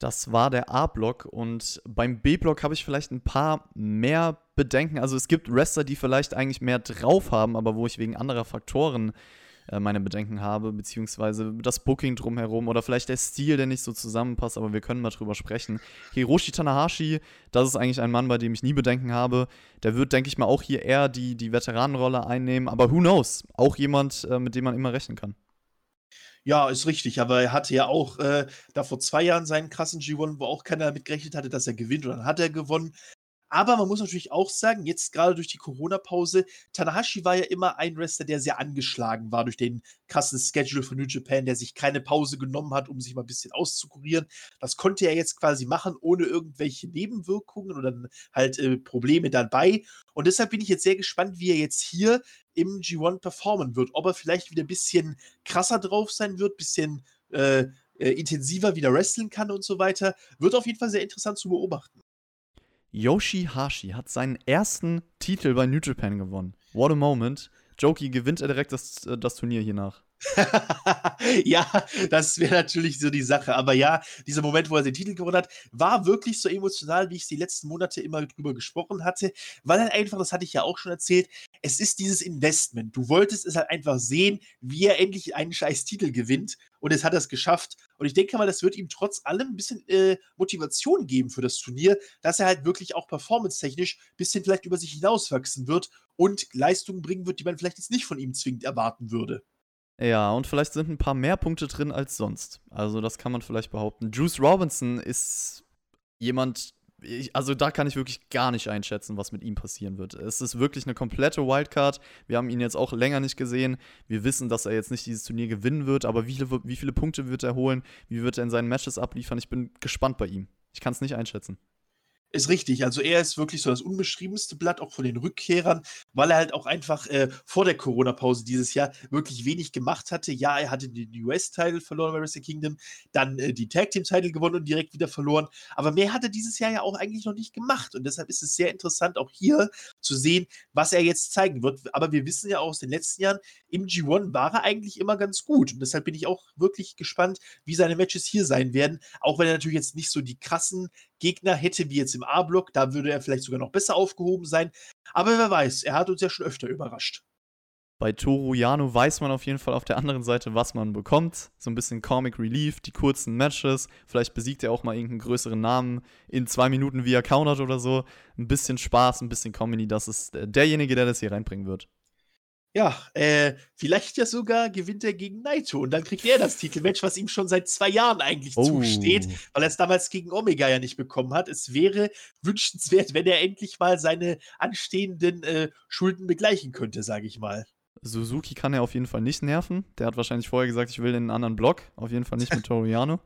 Das war der A-Block und beim B-Block habe ich vielleicht ein paar mehr Bedenken. Also es gibt Wrestler, die vielleicht eigentlich mehr drauf haben, aber wo ich wegen anderer Faktoren äh, meine Bedenken habe, beziehungsweise das Booking drumherum oder vielleicht der Stil, der nicht so zusammenpasst, aber wir können mal drüber sprechen. Hiroshi Tanahashi, das ist eigentlich ein Mann, bei dem ich nie Bedenken habe. Der wird, denke ich mal, auch hier eher die, die Veteranenrolle einnehmen, aber who knows? Auch jemand, äh, mit dem man immer rechnen kann. Ja, ist richtig, aber er hatte ja auch äh, da vor zwei Jahren seinen krassen G1, wo auch keiner damit gerechnet hatte, dass er gewinnt und dann hat er gewonnen. Aber man muss natürlich auch sagen, jetzt gerade durch die Corona-Pause, Tanahashi war ja immer ein Wrestler, der sehr angeschlagen war durch den krassen Schedule von New Japan, der sich keine Pause genommen hat, um sich mal ein bisschen auszukurieren. Das konnte er jetzt quasi machen, ohne irgendwelche Nebenwirkungen oder halt äh, Probleme dabei. Und deshalb bin ich jetzt sehr gespannt, wie er jetzt hier im G1 performen wird. Ob er vielleicht wieder ein bisschen krasser drauf sein wird, ein bisschen äh, äh, intensiver wieder wresteln kann und so weiter. Wird auf jeden Fall sehr interessant zu beobachten. Yoshihashi hat seinen ersten Titel bei New Japan gewonnen. What a moment. Joki gewinnt er direkt das, äh, das Turnier hier nach. ja, das wäre natürlich so die Sache. Aber ja, dieser Moment, wo er den Titel gewonnen hat, war wirklich so emotional, wie ich es die letzten Monate immer drüber gesprochen hatte. Weil halt einfach, das hatte ich ja auch schon erzählt, es ist dieses Investment. Du wolltest es halt einfach sehen, wie er endlich einen scheiß Titel gewinnt. Und es hat er es geschafft. Und ich denke mal, das wird ihm trotz allem ein bisschen äh, Motivation geben für das Turnier, dass er halt wirklich auch performance-technisch ein bisschen vielleicht über sich hinauswachsen wird und Leistungen bringen wird, die man vielleicht jetzt nicht von ihm zwingend erwarten würde. Ja, und vielleicht sind ein paar mehr Punkte drin als sonst. Also, das kann man vielleicht behaupten. Juice Robinson ist jemand, ich, also da kann ich wirklich gar nicht einschätzen, was mit ihm passieren wird. Es ist wirklich eine komplette Wildcard. Wir haben ihn jetzt auch länger nicht gesehen. Wir wissen, dass er jetzt nicht dieses Turnier gewinnen wird, aber wie wie viele Punkte wird er holen? Wie wird er in seinen Matches abliefern? Ich bin gespannt bei ihm. Ich kann es nicht einschätzen. Ist richtig. Also er ist wirklich so das unbeschriebenste Blatt, auch von den Rückkehrern, weil er halt auch einfach äh, vor der Corona-Pause dieses Jahr wirklich wenig gemacht hatte. Ja, er hatte den US-Title verloren bei Wrestle Kingdom, dann äh, die Tag-Team-Title gewonnen und direkt wieder verloren. Aber mehr hat er dieses Jahr ja auch eigentlich noch nicht gemacht. Und deshalb ist es sehr interessant, auch hier zu sehen, was er jetzt zeigen wird. Aber wir wissen ja auch aus den letzten Jahren, im G1 war er eigentlich immer ganz gut. Und deshalb bin ich auch wirklich gespannt, wie seine Matches hier sein werden. Auch wenn er natürlich jetzt nicht so die krassen Gegner hätte wie jetzt im A-Block. Da würde er vielleicht sogar noch besser aufgehoben sein. Aber wer weiß, er hat uns ja schon öfter überrascht. Bei Toru Yano weiß man auf jeden Fall auf der anderen Seite, was man bekommt. So ein bisschen Comic Relief, die kurzen Matches. Vielleicht besiegt er auch mal irgendeinen größeren Namen in zwei Minuten, er countert oder so. Ein bisschen Spaß, ein bisschen Comedy. Das ist derjenige, der das hier reinbringen wird. Ja, äh, vielleicht ja sogar gewinnt er gegen Naito und dann kriegt er das Titelmatch, was ihm schon seit zwei Jahren eigentlich oh. zusteht, weil er es damals gegen Omega ja nicht bekommen hat. Es wäre wünschenswert, wenn er endlich mal seine anstehenden äh, Schulden begleichen könnte, sage ich mal. Suzuki kann er auf jeden Fall nicht nerven. Der hat wahrscheinlich vorher gesagt, ich will in einen anderen Block. Auf jeden Fall nicht mit Toriano.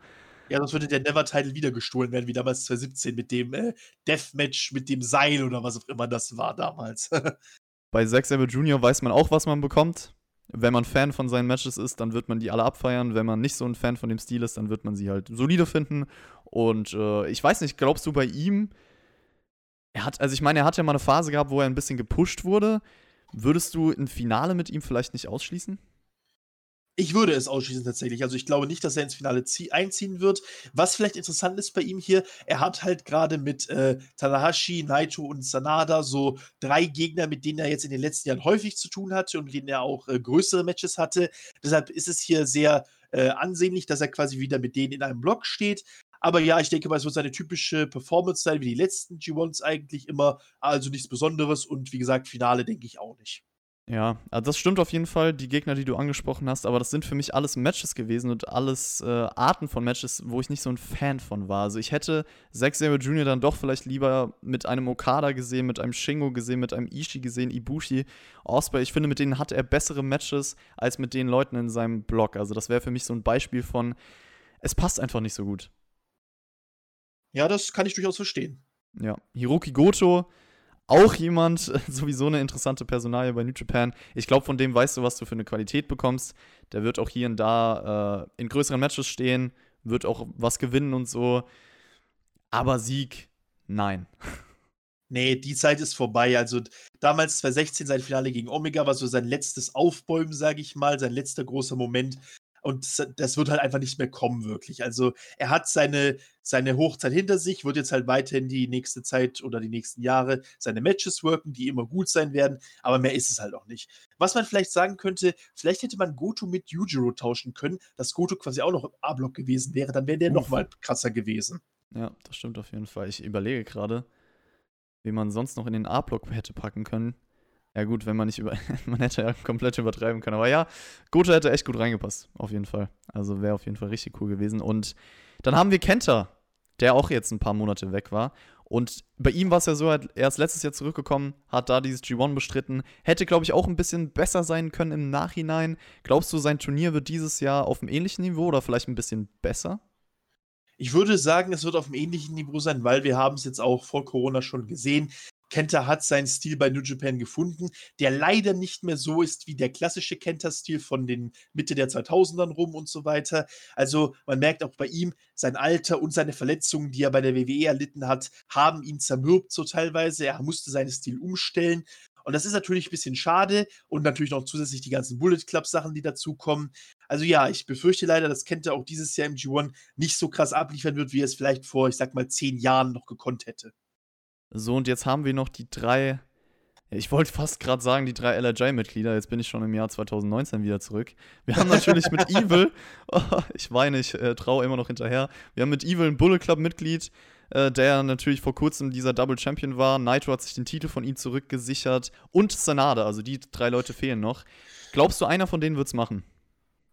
Ja, sonst würde der Never-Title wieder gestohlen werden, wie damals 2017 mit dem äh, Deathmatch mit dem Seil oder was auch immer das war damals. Bei Zack Sabre Jr. weiß man auch, was man bekommt. Wenn man Fan von seinen Matches ist, dann wird man die alle abfeiern. Wenn man nicht so ein Fan von dem Stil ist, dann wird man sie halt solide finden. Und äh, ich weiß nicht, glaubst du bei ihm, er hat, also ich meine, er hat ja mal eine Phase gehabt, wo er ein bisschen gepusht wurde. Würdest du ein Finale mit ihm vielleicht nicht ausschließen? Ich würde es ausschließen tatsächlich. Also ich glaube nicht, dass er ins Finale einziehen wird. Was vielleicht interessant ist bei ihm hier, er hat halt gerade mit äh, Tanahashi, Naito und Sanada so drei Gegner, mit denen er jetzt in den letzten Jahren häufig zu tun hatte und mit denen er auch äh, größere Matches hatte. Deshalb ist es hier sehr äh, ansehnlich, dass er quasi wieder mit denen in einem Block steht. Aber ja, ich denke mal, es wird seine typische Performance sein, wie die letzten G1s eigentlich immer. Also nichts Besonderes und wie gesagt, Finale denke ich auch nicht. Ja, also das stimmt auf jeden Fall, die Gegner, die du angesprochen hast, aber das sind für mich alles Matches gewesen und alles äh, Arten von Matches, wo ich nicht so ein Fan von war. Also ich hätte Zack Sabre Jr. dann doch vielleicht lieber mit einem Okada gesehen, mit einem Shingo gesehen, mit einem Ishii gesehen, Ibushi, Osprey. Ich finde, mit denen hat er bessere Matches als mit den Leuten in seinem Blog. Also das wäre für mich so ein Beispiel von, es passt einfach nicht so gut. Ja, das kann ich durchaus verstehen. Ja, Hiroki Goto auch jemand, sowieso eine interessante Personalie bei New Japan. Ich glaube, von dem weißt du, was du für eine Qualität bekommst. Der wird auch hier und da äh, in größeren Matches stehen, wird auch was gewinnen und so. Aber Sieg, nein. Nee, die Zeit ist vorbei. Also damals 2016 sein Finale gegen Omega war so sein letztes Aufbäumen, sage ich mal, sein letzter großer Moment. Und das wird halt einfach nicht mehr kommen, wirklich. Also er hat seine, seine Hochzeit hinter sich, wird jetzt halt weiterhin die nächste Zeit oder die nächsten Jahre seine Matches worken, die immer gut sein werden, aber mehr ist es halt auch nicht. Was man vielleicht sagen könnte, vielleicht hätte man Goto mit Yujiro tauschen können, dass Goto quasi auch noch im A-Block gewesen wäre, dann wäre der nochmal krasser gewesen. Ja, das stimmt auf jeden Fall. Ich überlege gerade, wie man sonst noch in den A-Block hätte packen können. Ja, gut, wenn man nicht über. man hätte ja komplett übertreiben können. Aber ja, Goto hätte echt gut reingepasst, auf jeden Fall. Also wäre auf jeden Fall richtig cool gewesen. Und dann haben wir Kenta, der auch jetzt ein paar Monate weg war. Und bei ihm war es ja so, er ist letztes Jahr zurückgekommen, hat da dieses G1 bestritten. Hätte, glaube ich, auch ein bisschen besser sein können im Nachhinein. Glaubst du, sein Turnier wird dieses Jahr auf einem ähnlichen Niveau oder vielleicht ein bisschen besser? Ich würde sagen, es wird auf einem ähnlichen Niveau sein, weil wir haben es jetzt auch vor Corona schon gesehen. Kenta hat seinen Stil bei New Japan gefunden, der leider nicht mehr so ist wie der klassische Kenta-Stil von den Mitte der 2000ern rum und so weiter. Also man merkt auch bei ihm, sein Alter und seine Verletzungen, die er bei der WWE erlitten hat, haben ihn zermürbt so teilweise. Er musste seinen Stil umstellen. Und das ist natürlich ein bisschen schade und natürlich noch zusätzlich die ganzen Bullet Club Sachen, die dazukommen. Also ja, ich befürchte leider, dass Kenta auch dieses Jahr im G1 nicht so krass abliefern wird, wie er es vielleicht vor, ich sag mal, zehn Jahren noch gekonnt hätte. So, und jetzt haben wir noch die drei, ich wollte fast gerade sagen, die drei LRJ-Mitglieder. Jetzt bin ich schon im Jahr 2019 wieder zurück. Wir haben natürlich mit Evil, oh, ich weine, ich äh, traue immer noch hinterher. Wir haben mit Evil ein Bullet Club-Mitglied, äh, der natürlich vor kurzem dieser Double Champion war. Naito hat sich den Titel von ihm zurückgesichert. Und Sanada, also die drei Leute fehlen noch. Glaubst du, einer von denen wird es machen?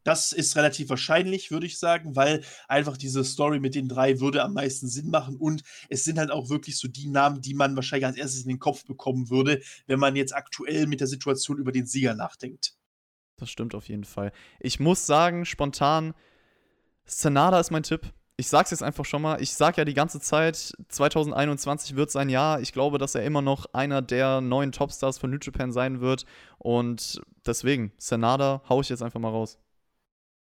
Das ist relativ wahrscheinlich, würde ich sagen, weil einfach diese Story mit den drei würde am meisten Sinn machen und es sind halt auch wirklich so die Namen, die man wahrscheinlich als erstes in den Kopf bekommen würde, wenn man jetzt aktuell mit der Situation über den Sieger nachdenkt. Das stimmt auf jeden Fall. Ich muss sagen, spontan, Senada ist mein Tipp. Ich sag's jetzt einfach schon mal. Ich sag ja die ganze Zeit, 2021 wird sein Jahr. Ich glaube, dass er immer noch einer der neuen Topstars von New Japan sein wird. Und deswegen, Senada hau ich jetzt einfach mal raus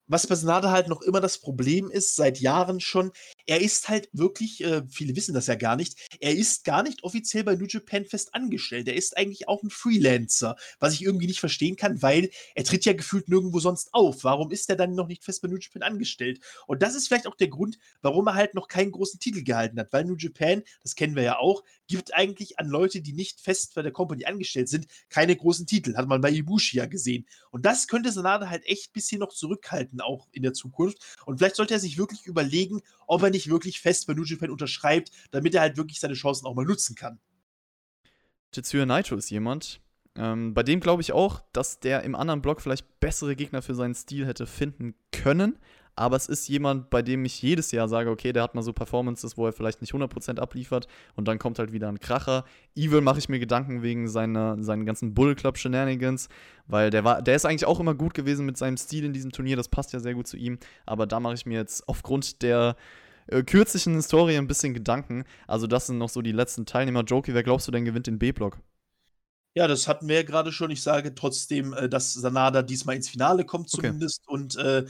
was bei Sanada halt noch immer das Problem ist, seit Jahren schon, er ist halt wirklich, äh, viele wissen das ja gar nicht, er ist gar nicht offiziell bei New Japan fest angestellt. Er ist eigentlich auch ein Freelancer, was ich irgendwie nicht verstehen kann, weil er tritt ja gefühlt nirgendwo sonst auf. Warum ist er dann noch nicht fest bei New Japan angestellt? Und das ist vielleicht auch der Grund, warum er halt noch keinen großen Titel gehalten hat, weil New Japan, das kennen wir ja auch, gibt eigentlich an Leute, die nicht fest bei der Company angestellt sind, keine großen Titel. Hat man bei Ibushi ja gesehen. Und das könnte Sanada halt echt ein bisschen noch zurückhalten, auch in der Zukunft. Und vielleicht sollte er sich wirklich überlegen, ob er nicht wirklich fest bei New Japan unterschreibt, damit er halt wirklich seine Chancen auch mal nutzen kann. Tetsuya Naito ist jemand, ähm, bei dem glaube ich auch, dass der im anderen Block vielleicht bessere Gegner für seinen Stil hätte finden können aber es ist jemand, bei dem ich jedes Jahr sage, okay, der hat mal so Performances, wo er vielleicht nicht 100% abliefert und dann kommt halt wieder ein Kracher. Evil mache ich mir Gedanken wegen seiner, seinen ganzen Bull Club Shenanigans, weil der war, der ist eigentlich auch immer gut gewesen mit seinem Stil in diesem Turnier, das passt ja sehr gut zu ihm, aber da mache ich mir jetzt aufgrund der äh, kürzlichen Historie ein bisschen Gedanken. Also das sind noch so die letzten Teilnehmer. Jokey, wer glaubst du denn gewinnt den B-Block? Ja, das hatten wir ja gerade schon. Ich sage trotzdem, äh, dass Sanada diesmal ins Finale kommt zumindest okay. und äh,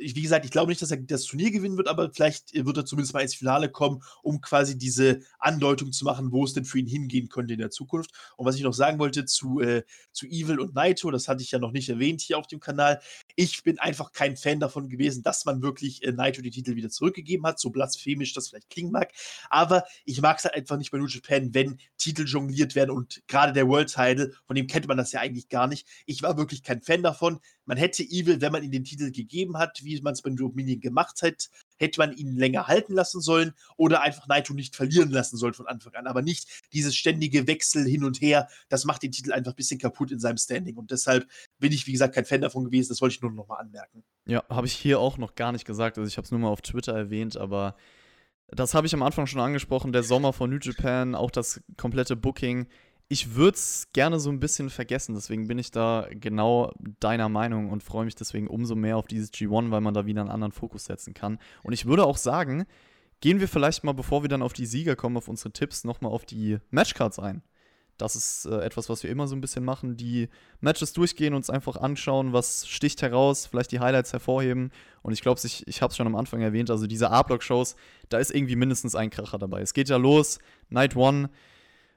ich, wie gesagt, ich glaube nicht, dass er das Turnier gewinnen wird, aber vielleicht wird er zumindest mal ins Finale kommen, um quasi diese Andeutung zu machen, wo es denn für ihn hingehen könnte in der Zukunft. Und was ich noch sagen wollte zu, äh, zu Evil und Naito, das hatte ich ja noch nicht erwähnt hier auf dem Kanal. Ich bin einfach kein Fan davon gewesen, dass man wirklich äh, Naito die Titel wieder zurückgegeben hat, so blasphemisch das vielleicht klingen mag. Aber ich mag es halt einfach nicht bei New Japan, wenn Titel jongliert werden und gerade der World Title, von dem kennt man das ja eigentlich gar nicht. Ich war wirklich kein Fan davon. Man hätte Evil, wenn man ihm den Titel gegeben hat, wie man es bei Dominion gemacht hat, hätte man ihn länger halten lassen sollen oder einfach Naito nicht verlieren lassen sollen von Anfang an. Aber nicht dieses ständige Wechsel hin und her. Das macht den Titel einfach ein bisschen kaputt in seinem Standing. Und deshalb bin ich, wie gesagt, kein Fan davon gewesen. Das wollte ich nur noch mal anmerken. Ja, habe ich hier auch noch gar nicht gesagt. Also ich habe es nur mal auf Twitter erwähnt, aber das habe ich am Anfang schon angesprochen. Der Sommer von New Japan, auch das komplette Booking ich würde es gerne so ein bisschen vergessen. Deswegen bin ich da genau deiner Meinung und freue mich deswegen umso mehr auf dieses G1, weil man da wieder einen anderen Fokus setzen kann. Und ich würde auch sagen, gehen wir vielleicht mal, bevor wir dann auf die Sieger kommen, auf unsere Tipps, nochmal auf die Matchcards ein. Das ist äh, etwas, was wir immer so ein bisschen machen. Die Matches durchgehen, uns einfach anschauen, was sticht heraus, vielleicht die Highlights hervorheben. Und ich glaube, ich, ich habe es schon am Anfang erwähnt, also diese A-Block-Shows, da ist irgendwie mindestens ein Kracher dabei. Es geht ja los, Night One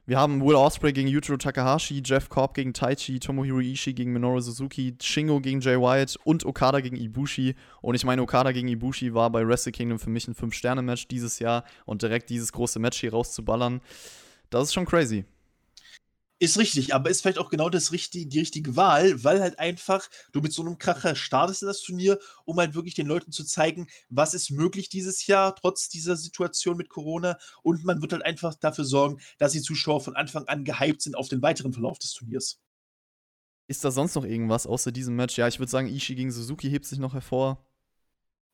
wir haben Will Osprey gegen Yujiro Takahashi, Jeff Cobb gegen Taichi, Tomohiro Ishii gegen Minoru Suzuki, Shingo gegen Jay White und Okada gegen Ibushi. Und ich meine, Okada gegen Ibushi war bei Wrestle Kingdom für mich ein 5-Sterne-Match dieses Jahr und direkt dieses große Match hier rauszuballern, das ist schon crazy. Ist richtig, aber ist vielleicht auch genau das richtig, die richtige Wahl, weil halt einfach du mit so einem Kracher startest in das Turnier, um halt wirklich den Leuten zu zeigen, was ist möglich dieses Jahr, trotz dieser Situation mit Corona. Und man wird halt einfach dafür sorgen, dass die Zuschauer von Anfang an gehypt sind auf den weiteren Verlauf des Turniers. Ist da sonst noch irgendwas außer diesem Match? Ja, ich würde sagen, Ishii gegen Suzuki hebt sich noch hervor.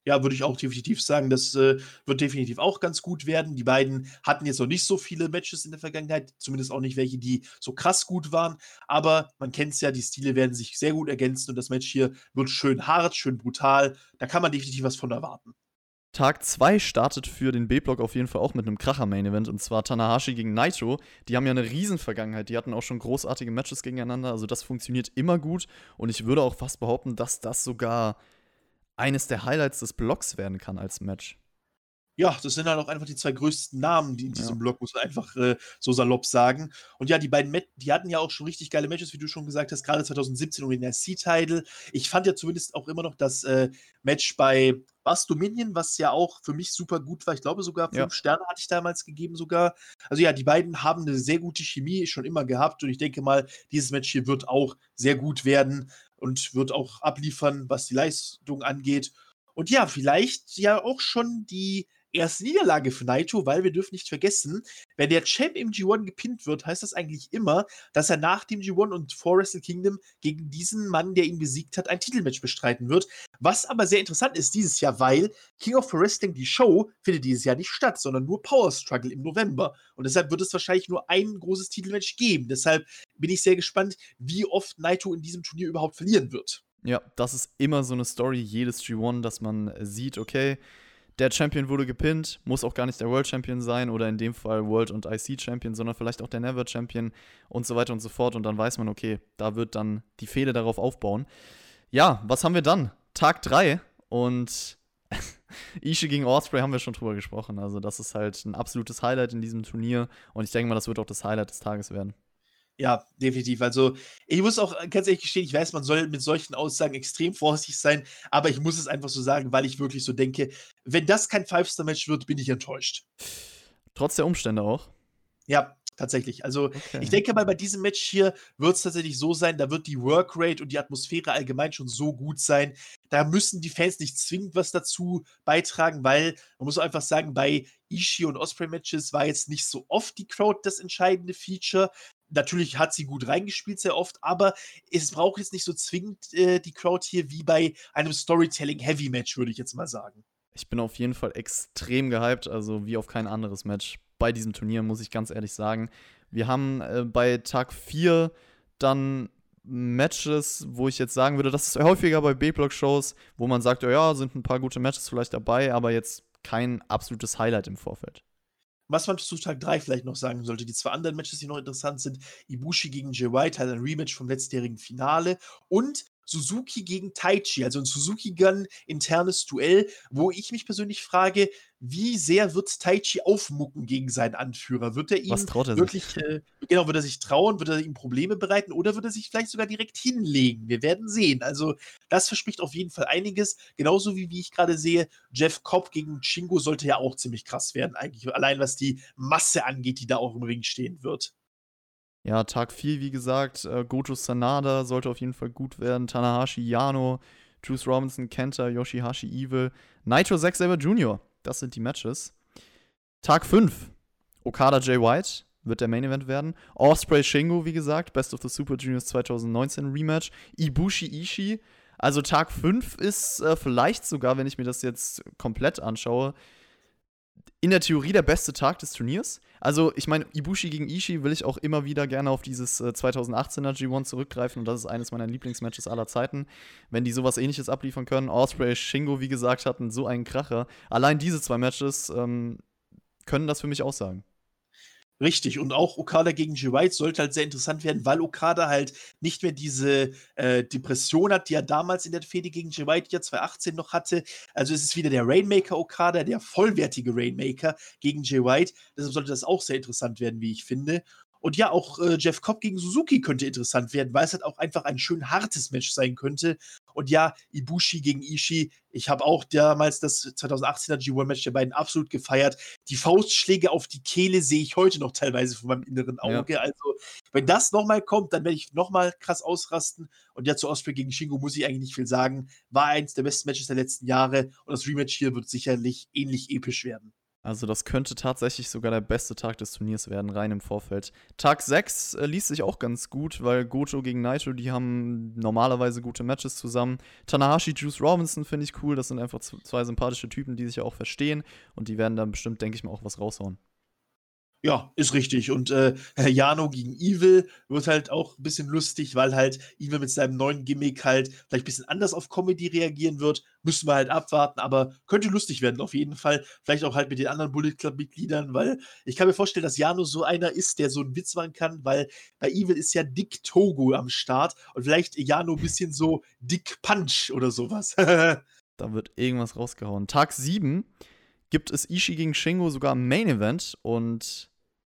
Ja, würde ich auch definitiv sagen, das, äh, wird definitiv auch ganz gut werden. Die beiden hatten jetzt noch nicht so viele Matches in der Vergangenheit, zumindest auch nicht welche, die so krass gut waren. Aber man kennt es ja, die Stile werden sich sehr gut ergänzen und das Match hier wird schön hart, schön brutal. Da kann man definitiv was von erwarten. Tag 2 startet für den B-Block auf jeden Fall auch mit einem Kracher-Main-Event und zwar Tanahashi gegen Naito. Die haben ja eine Riesenvergangenheit, die hatten auch schon großartige Matches gegeneinander, also das funktioniert immer gut und ich würde auch fast behaupten, dass das sogar eines der Highlights des Blocks werden kann als Match. Ja, das sind halt auch einfach die zwei größten Namen, die in diesem ja. Block, muss man einfach äh, so salopp sagen. Und ja, die beiden, Met die hatten ja auch schon richtig geile Matches, wie du schon gesagt hast, gerade 2017 um den RC-Title. Ich fand ja zumindest auch immer noch das äh, Match bei was Dominion, was ja auch für mich super gut war. Ich glaube sogar fünf ja. Sterne hatte ich damals gegeben sogar. Also ja, die beiden haben eine sehr gute Chemie schon immer gehabt und ich denke mal, dieses Match hier wird auch sehr gut werden und wird auch abliefern, was die Leistung angeht. Und ja, vielleicht ja auch schon die erste Niederlage für Naito, weil wir dürfen nicht vergessen, wenn der Champ im G1 gepinnt wird, heißt das eigentlich immer, dass er nach dem G1 und vor Wrestle Kingdom gegen diesen Mann, der ihn besiegt hat, ein Titelmatch bestreiten wird. Was aber sehr interessant ist dieses Jahr, weil King of Wrestling, die Show, findet dieses Jahr nicht statt, sondern nur Power Struggle im November. Und deshalb wird es wahrscheinlich nur ein großes Titelmatch geben. Deshalb bin ich sehr gespannt, wie oft Naito in diesem Turnier überhaupt verlieren wird. Ja, das ist immer so eine Story, jedes G1, dass man sieht, okay, der Champion wurde gepinnt, muss auch gar nicht der World Champion sein oder in dem Fall World und IC Champion, sondern vielleicht auch der Never Champion und so weiter und so fort. Und dann weiß man, okay, da wird dann die Fehde darauf aufbauen. Ja, was haben wir dann? Tag 3 und Ishii gegen Osprey haben wir schon drüber gesprochen. Also, das ist halt ein absolutes Highlight in diesem Turnier und ich denke mal, das wird auch das Highlight des Tages werden. Ja, definitiv. Also, ich muss auch ganz ehrlich gestehen, ich weiß, man soll mit solchen Aussagen extrem vorsichtig sein, aber ich muss es einfach so sagen, weil ich wirklich so denke, wenn das kein Five-Star-Match wird, bin ich enttäuscht. Trotz der Umstände auch? Ja, tatsächlich. Also, okay. ich denke mal, bei diesem Match hier wird es tatsächlich so sein, da wird die Workrate und die Atmosphäre allgemein schon so gut sein. Da müssen die Fans nicht zwingend was dazu beitragen, weil man muss einfach sagen, bei Ishii und Osprey Matches war jetzt nicht so oft die Crowd das entscheidende Feature natürlich hat sie gut reingespielt sehr oft, aber es braucht jetzt nicht so zwingend äh, die Crowd hier wie bei einem Storytelling-Heavy-Match, würde ich jetzt mal sagen. Ich bin auf jeden Fall extrem gehypt, also wie auf kein anderes Match bei diesem Turnier, muss ich ganz ehrlich sagen. Wir haben äh, bei Tag 4 dann Matches, wo ich jetzt sagen würde, das ist häufiger bei B-Block-Shows, wo man sagt, oh ja, sind ein paar gute Matches vielleicht dabei, aber jetzt kein absolutes Highlight im Vorfeld. Was man zu Tag 3 vielleicht noch sagen sollte, die zwei anderen Matches, die noch interessant sind, Ibushi gegen Jay White, halt ein Rematch vom letztjährigen Finale und Suzuki gegen Taichi, also ein Suzuki-Gun internes Duell, wo ich mich persönlich frage, wie sehr wird Taichi aufmucken gegen seinen Anführer? Wird er ihm er wirklich, äh, genau, wird er sich trauen, wird er ihm Probleme bereiten oder wird er sich vielleicht sogar direkt hinlegen? Wir werden sehen. Also, das verspricht auf jeden Fall einiges. Genauso wie, wie ich gerade sehe, Jeff Cobb gegen Shingo sollte ja auch ziemlich krass werden, eigentlich. Allein was die Masse angeht, die da auch im Ring stehen wird. Ja, Tag 4, wie gesagt, äh, Goto Sanada sollte auf jeden Fall gut werden. Tanahashi, Yano, Juice Robinson, Kenta, Yoshihashi, Evil, Nitro Zack Saber Jr. Das sind die Matches. Tag 5, Okada Jay White wird der Main Event werden. Osprey Shingo, wie gesagt, Best of the Super Juniors 2019 Rematch. Ibushi Ishii. Also Tag 5 ist äh, vielleicht sogar, wenn ich mir das jetzt komplett anschaue, in der Theorie der beste Tag des Turniers. Also, ich meine, Ibushi gegen Ishii will ich auch immer wieder gerne auf dieses äh, 2018er G1 zurückgreifen und das ist eines meiner Lieblingsmatches aller Zeiten. Wenn die sowas ähnliches abliefern können. Osprey, Shingo, wie gesagt, hatten so einen Kracher. Allein diese zwei Matches ähm, können das für mich aussagen. Richtig, und auch Okada gegen Jay White sollte halt sehr interessant werden, weil Okada halt nicht mehr diese äh, Depression hat, die er damals in der Fehde gegen Jay White ja 2018 noch hatte. Also es ist wieder der Rainmaker Okada, der vollwertige Rainmaker gegen Jay White. Deshalb sollte das auch sehr interessant werden, wie ich finde. Und ja, auch äh, Jeff Cobb gegen Suzuki könnte interessant werden, weil es halt auch einfach ein schön hartes Match sein könnte. Und ja, Ibushi gegen Ishii, ich habe auch damals das 2018er G1-Match der beiden absolut gefeiert. Die Faustschläge auf die Kehle sehe ich heute noch teilweise vor meinem inneren Auge. Ja. Also, wenn das nochmal kommt, dann werde ich nochmal krass ausrasten. Und ja, zu Osprey gegen Shingo muss ich eigentlich nicht viel sagen. War eins der besten Matches der letzten Jahre. Und das Rematch hier wird sicherlich ähnlich episch werden. Also das könnte tatsächlich sogar der beste Tag des Turniers werden, rein im Vorfeld. Tag 6 äh, liest sich auch ganz gut, weil Goto gegen Naito, die haben normalerweise gute Matches zusammen. Tanahashi, Juice Robinson finde ich cool. Das sind einfach zwei sympathische Typen, die sich ja auch verstehen. Und die werden dann bestimmt, denke ich mal, auch was raushauen. Ja, ist richtig. Und äh, Jano gegen Evil wird halt auch ein bisschen lustig, weil halt Evil mit seinem neuen Gimmick halt vielleicht ein bisschen anders auf Comedy reagieren wird. Müssen wir halt abwarten, aber könnte lustig werden auf jeden Fall. Vielleicht auch halt mit den anderen Bullet Club-Mitgliedern, weil ich kann mir vorstellen, dass Jano so einer ist, der so einen Witz machen kann, weil bei Evil ist ja Dick Togo am Start und vielleicht Jano ein bisschen so Dick Punch oder sowas. da wird irgendwas rausgehauen. Tag 7 gibt es Ishii gegen Shingo sogar im Main Event und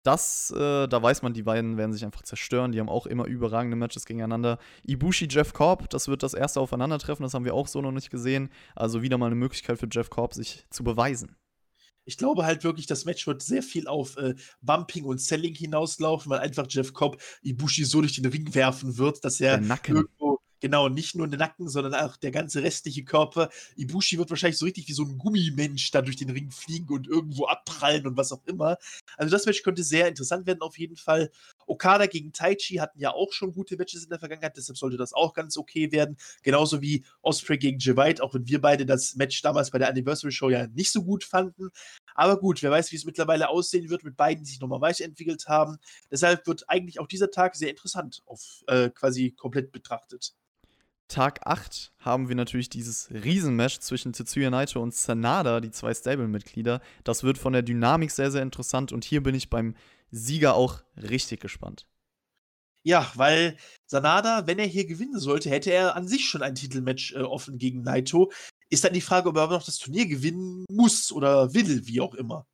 das, äh, da weiß man, die beiden werden sich einfach zerstören. Die haben auch immer überragende Matches gegeneinander. Ibushi, Jeff Korb, das wird das erste Aufeinandertreffen, das haben wir auch so noch nicht gesehen. Also wieder mal eine Möglichkeit für Jeff Korb, sich zu beweisen. Ich glaube halt wirklich, das Match wird sehr viel auf äh, Bumping und Selling hinauslaufen, weil einfach Jeff Cobb Ibushi so durch den Ring werfen wird, dass er irgendwo Genau, nicht nur der Nacken, sondern auch der ganze restliche Körper. Ibushi wird wahrscheinlich so richtig wie so ein Gummimensch da durch den Ring fliegen und irgendwo abprallen und was auch immer. Also das Match könnte sehr interessant werden auf jeden Fall. Okada gegen Taichi hatten ja auch schon gute Matches in der Vergangenheit, deshalb sollte das auch ganz okay werden. Genauso wie Osprey gegen Jay White, auch wenn wir beide das Match damals bei der Anniversary Show ja nicht so gut fanden. Aber gut, wer weiß, wie es mittlerweile aussehen wird mit beiden, die sich nochmal weiterentwickelt haben. Deshalb wird eigentlich auch dieser Tag sehr interessant auf äh, quasi komplett betrachtet. Tag 8 haben wir natürlich dieses Riesenmatch zwischen Tetsuya Naito und Sanada, die zwei Stable-Mitglieder. Das wird von der Dynamik sehr, sehr interessant und hier bin ich beim Sieger auch richtig gespannt. Ja, weil Sanada, wenn er hier gewinnen sollte, hätte er an sich schon ein Titelmatch äh, offen gegen Naito. Ist dann die Frage, ob er aber noch das Turnier gewinnen muss oder will, wie auch immer.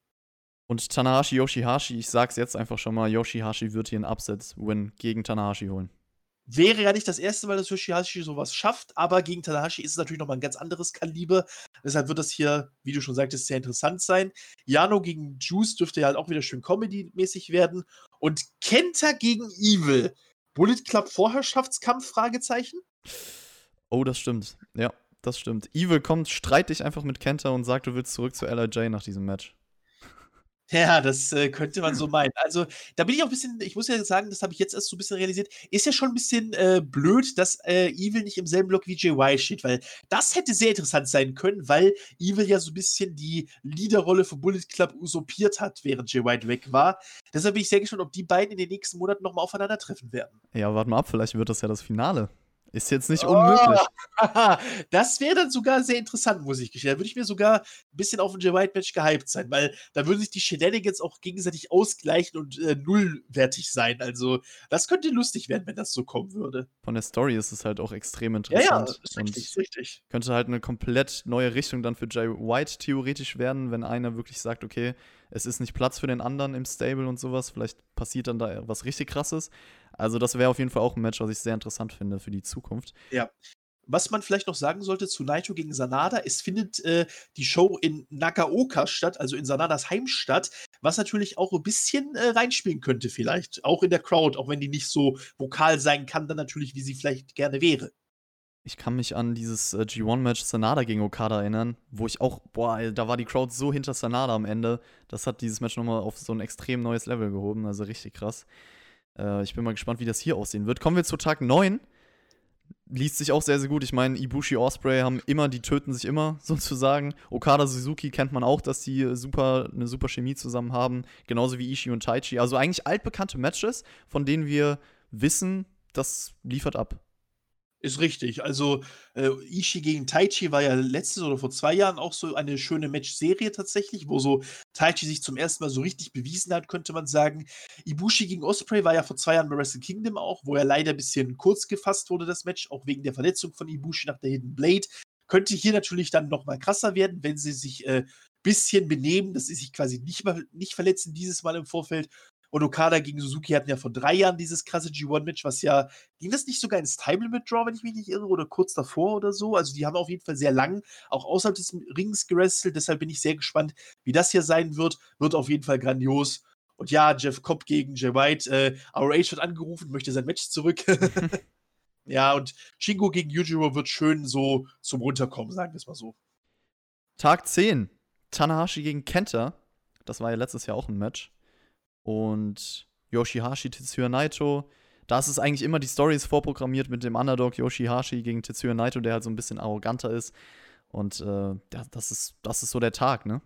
Und Tanahashi Yoshihashi, ich sag's jetzt einfach schon mal, Yoshihashi wird hier einen Upset-Win gegen Tanahashi holen. Wäre ja nicht das erste Mal, dass Yoshihashi sowas schafft, aber gegen Tanahashi ist es natürlich nochmal ein ganz anderes Kaliber. Deshalb wird das hier, wie du schon sagtest, sehr interessant sein. Yano gegen Juice dürfte ja halt auch wieder schön Comedy-mäßig werden. Und Kenta gegen Evil. Bullet Club Vorherrschaftskampf? Fragezeichen? Oh, das stimmt. Ja, das stimmt. Evil kommt, streit dich einfach mit Kenta und sagt, du willst zurück zu LIJ nach diesem Match. Ja, das äh, könnte man so meinen. Also, da bin ich auch ein bisschen, ich muss ja sagen, das habe ich jetzt erst so ein bisschen realisiert, ist ja schon ein bisschen äh, blöd, dass äh, Evil nicht im selben Block wie JY steht, weil das hätte sehr interessant sein können, weil Evil ja so ein bisschen die Leaderrolle von Bullet Club usurpiert hat, während JY weg war. Deshalb bin ich sehr gespannt, ob die beiden in den nächsten Monaten nochmal aufeinandertreffen werden. Ja, warte mal ab, vielleicht wird das ja das Finale. Ist jetzt nicht unmöglich. Oh, das wäre dann sogar sehr interessant, muss ich gestehen. Da würde ich mir sogar ein bisschen auf ein Jay White Match gehypt sein, weil da würden sich die Shenanigans auch gegenseitig ausgleichen und äh, nullwertig sein. Also, das könnte lustig werden, wenn das so kommen würde. Von der Story ist es halt auch extrem interessant. Ja, ja ist richtig, ist richtig. Könnte halt eine komplett neue Richtung dann für Jay White theoretisch werden, wenn einer wirklich sagt, okay, es ist nicht Platz für den anderen im Stable und sowas. Vielleicht passiert dann da was richtig krasses. Also, das wäre auf jeden Fall auch ein Match, was ich sehr interessant finde für die Zukunft. Ja. Was man vielleicht noch sagen sollte zu Naito gegen Sanada, es findet äh, die Show in Nagaoka statt, also in Sanadas Heimstadt, was natürlich auch ein bisschen äh, reinspielen könnte, vielleicht. Auch in der Crowd, auch wenn die nicht so vokal sein kann, dann natürlich, wie sie vielleicht gerne wäre. Ich kann mich an dieses äh, G1-Match Sanada gegen Okada erinnern, wo ich auch, boah, da war die Crowd so hinter Sanada am Ende. Das hat dieses Match nochmal auf so ein extrem neues Level gehoben, also richtig krass. Äh, ich bin mal gespannt, wie das hier aussehen wird. Kommen wir zu Tag 9. Liest sich auch sehr, sehr gut. Ich meine, Ibushi Osprey haben immer, die töten sich immer, sozusagen. Okada Suzuki kennt man auch, dass die super, eine super Chemie zusammen haben. Genauso wie Ishii und Taichi. Also eigentlich altbekannte Matches, von denen wir wissen, das liefert ab. Ist richtig. Also, äh, Ishii gegen Taichi war ja letztes oder vor zwei Jahren auch so eine schöne Match-Serie tatsächlich, wo so Taichi sich zum ersten Mal so richtig bewiesen hat, könnte man sagen. Ibushi gegen Osprey war ja vor zwei Jahren bei Wrestle Kingdom auch, wo er leider ein bisschen kurz gefasst wurde, das Match, auch wegen der Verletzung von Ibushi nach der Hidden Blade. Könnte hier natürlich dann noch mal krasser werden, wenn sie sich äh, bisschen benehmen, dass sie sich quasi nicht mal nicht verletzen dieses Mal im Vorfeld und Okada gegen Suzuki hatten ja vor drei Jahren dieses krasse G1-Match, was ja, ging das nicht sogar ins Time Limit Draw, wenn ich mich nicht irre, oder kurz davor oder so? Also die haben auf jeden Fall sehr lang auch außerhalb des Rings gerestelt, deshalb bin ich sehr gespannt, wie das hier sein wird. Wird auf jeden Fall grandios. Und ja, Jeff Cobb gegen Jay White. Äh, ROH wird angerufen, möchte sein Match zurück. ja, und Shingo gegen Yujiro wird schön so zum Runterkommen, sagen wir es mal so. Tag 10. Tanahashi gegen Kenta Das war ja letztes Jahr auch ein Match. Und Yoshihashi Tetsuya Naito. Da ist es eigentlich immer, die Story ist vorprogrammiert mit dem Underdog Yoshihashi gegen Tetsuya Naito, der halt so ein bisschen arroganter ist. Und äh, ja, das, ist, das ist so der Tag, ne?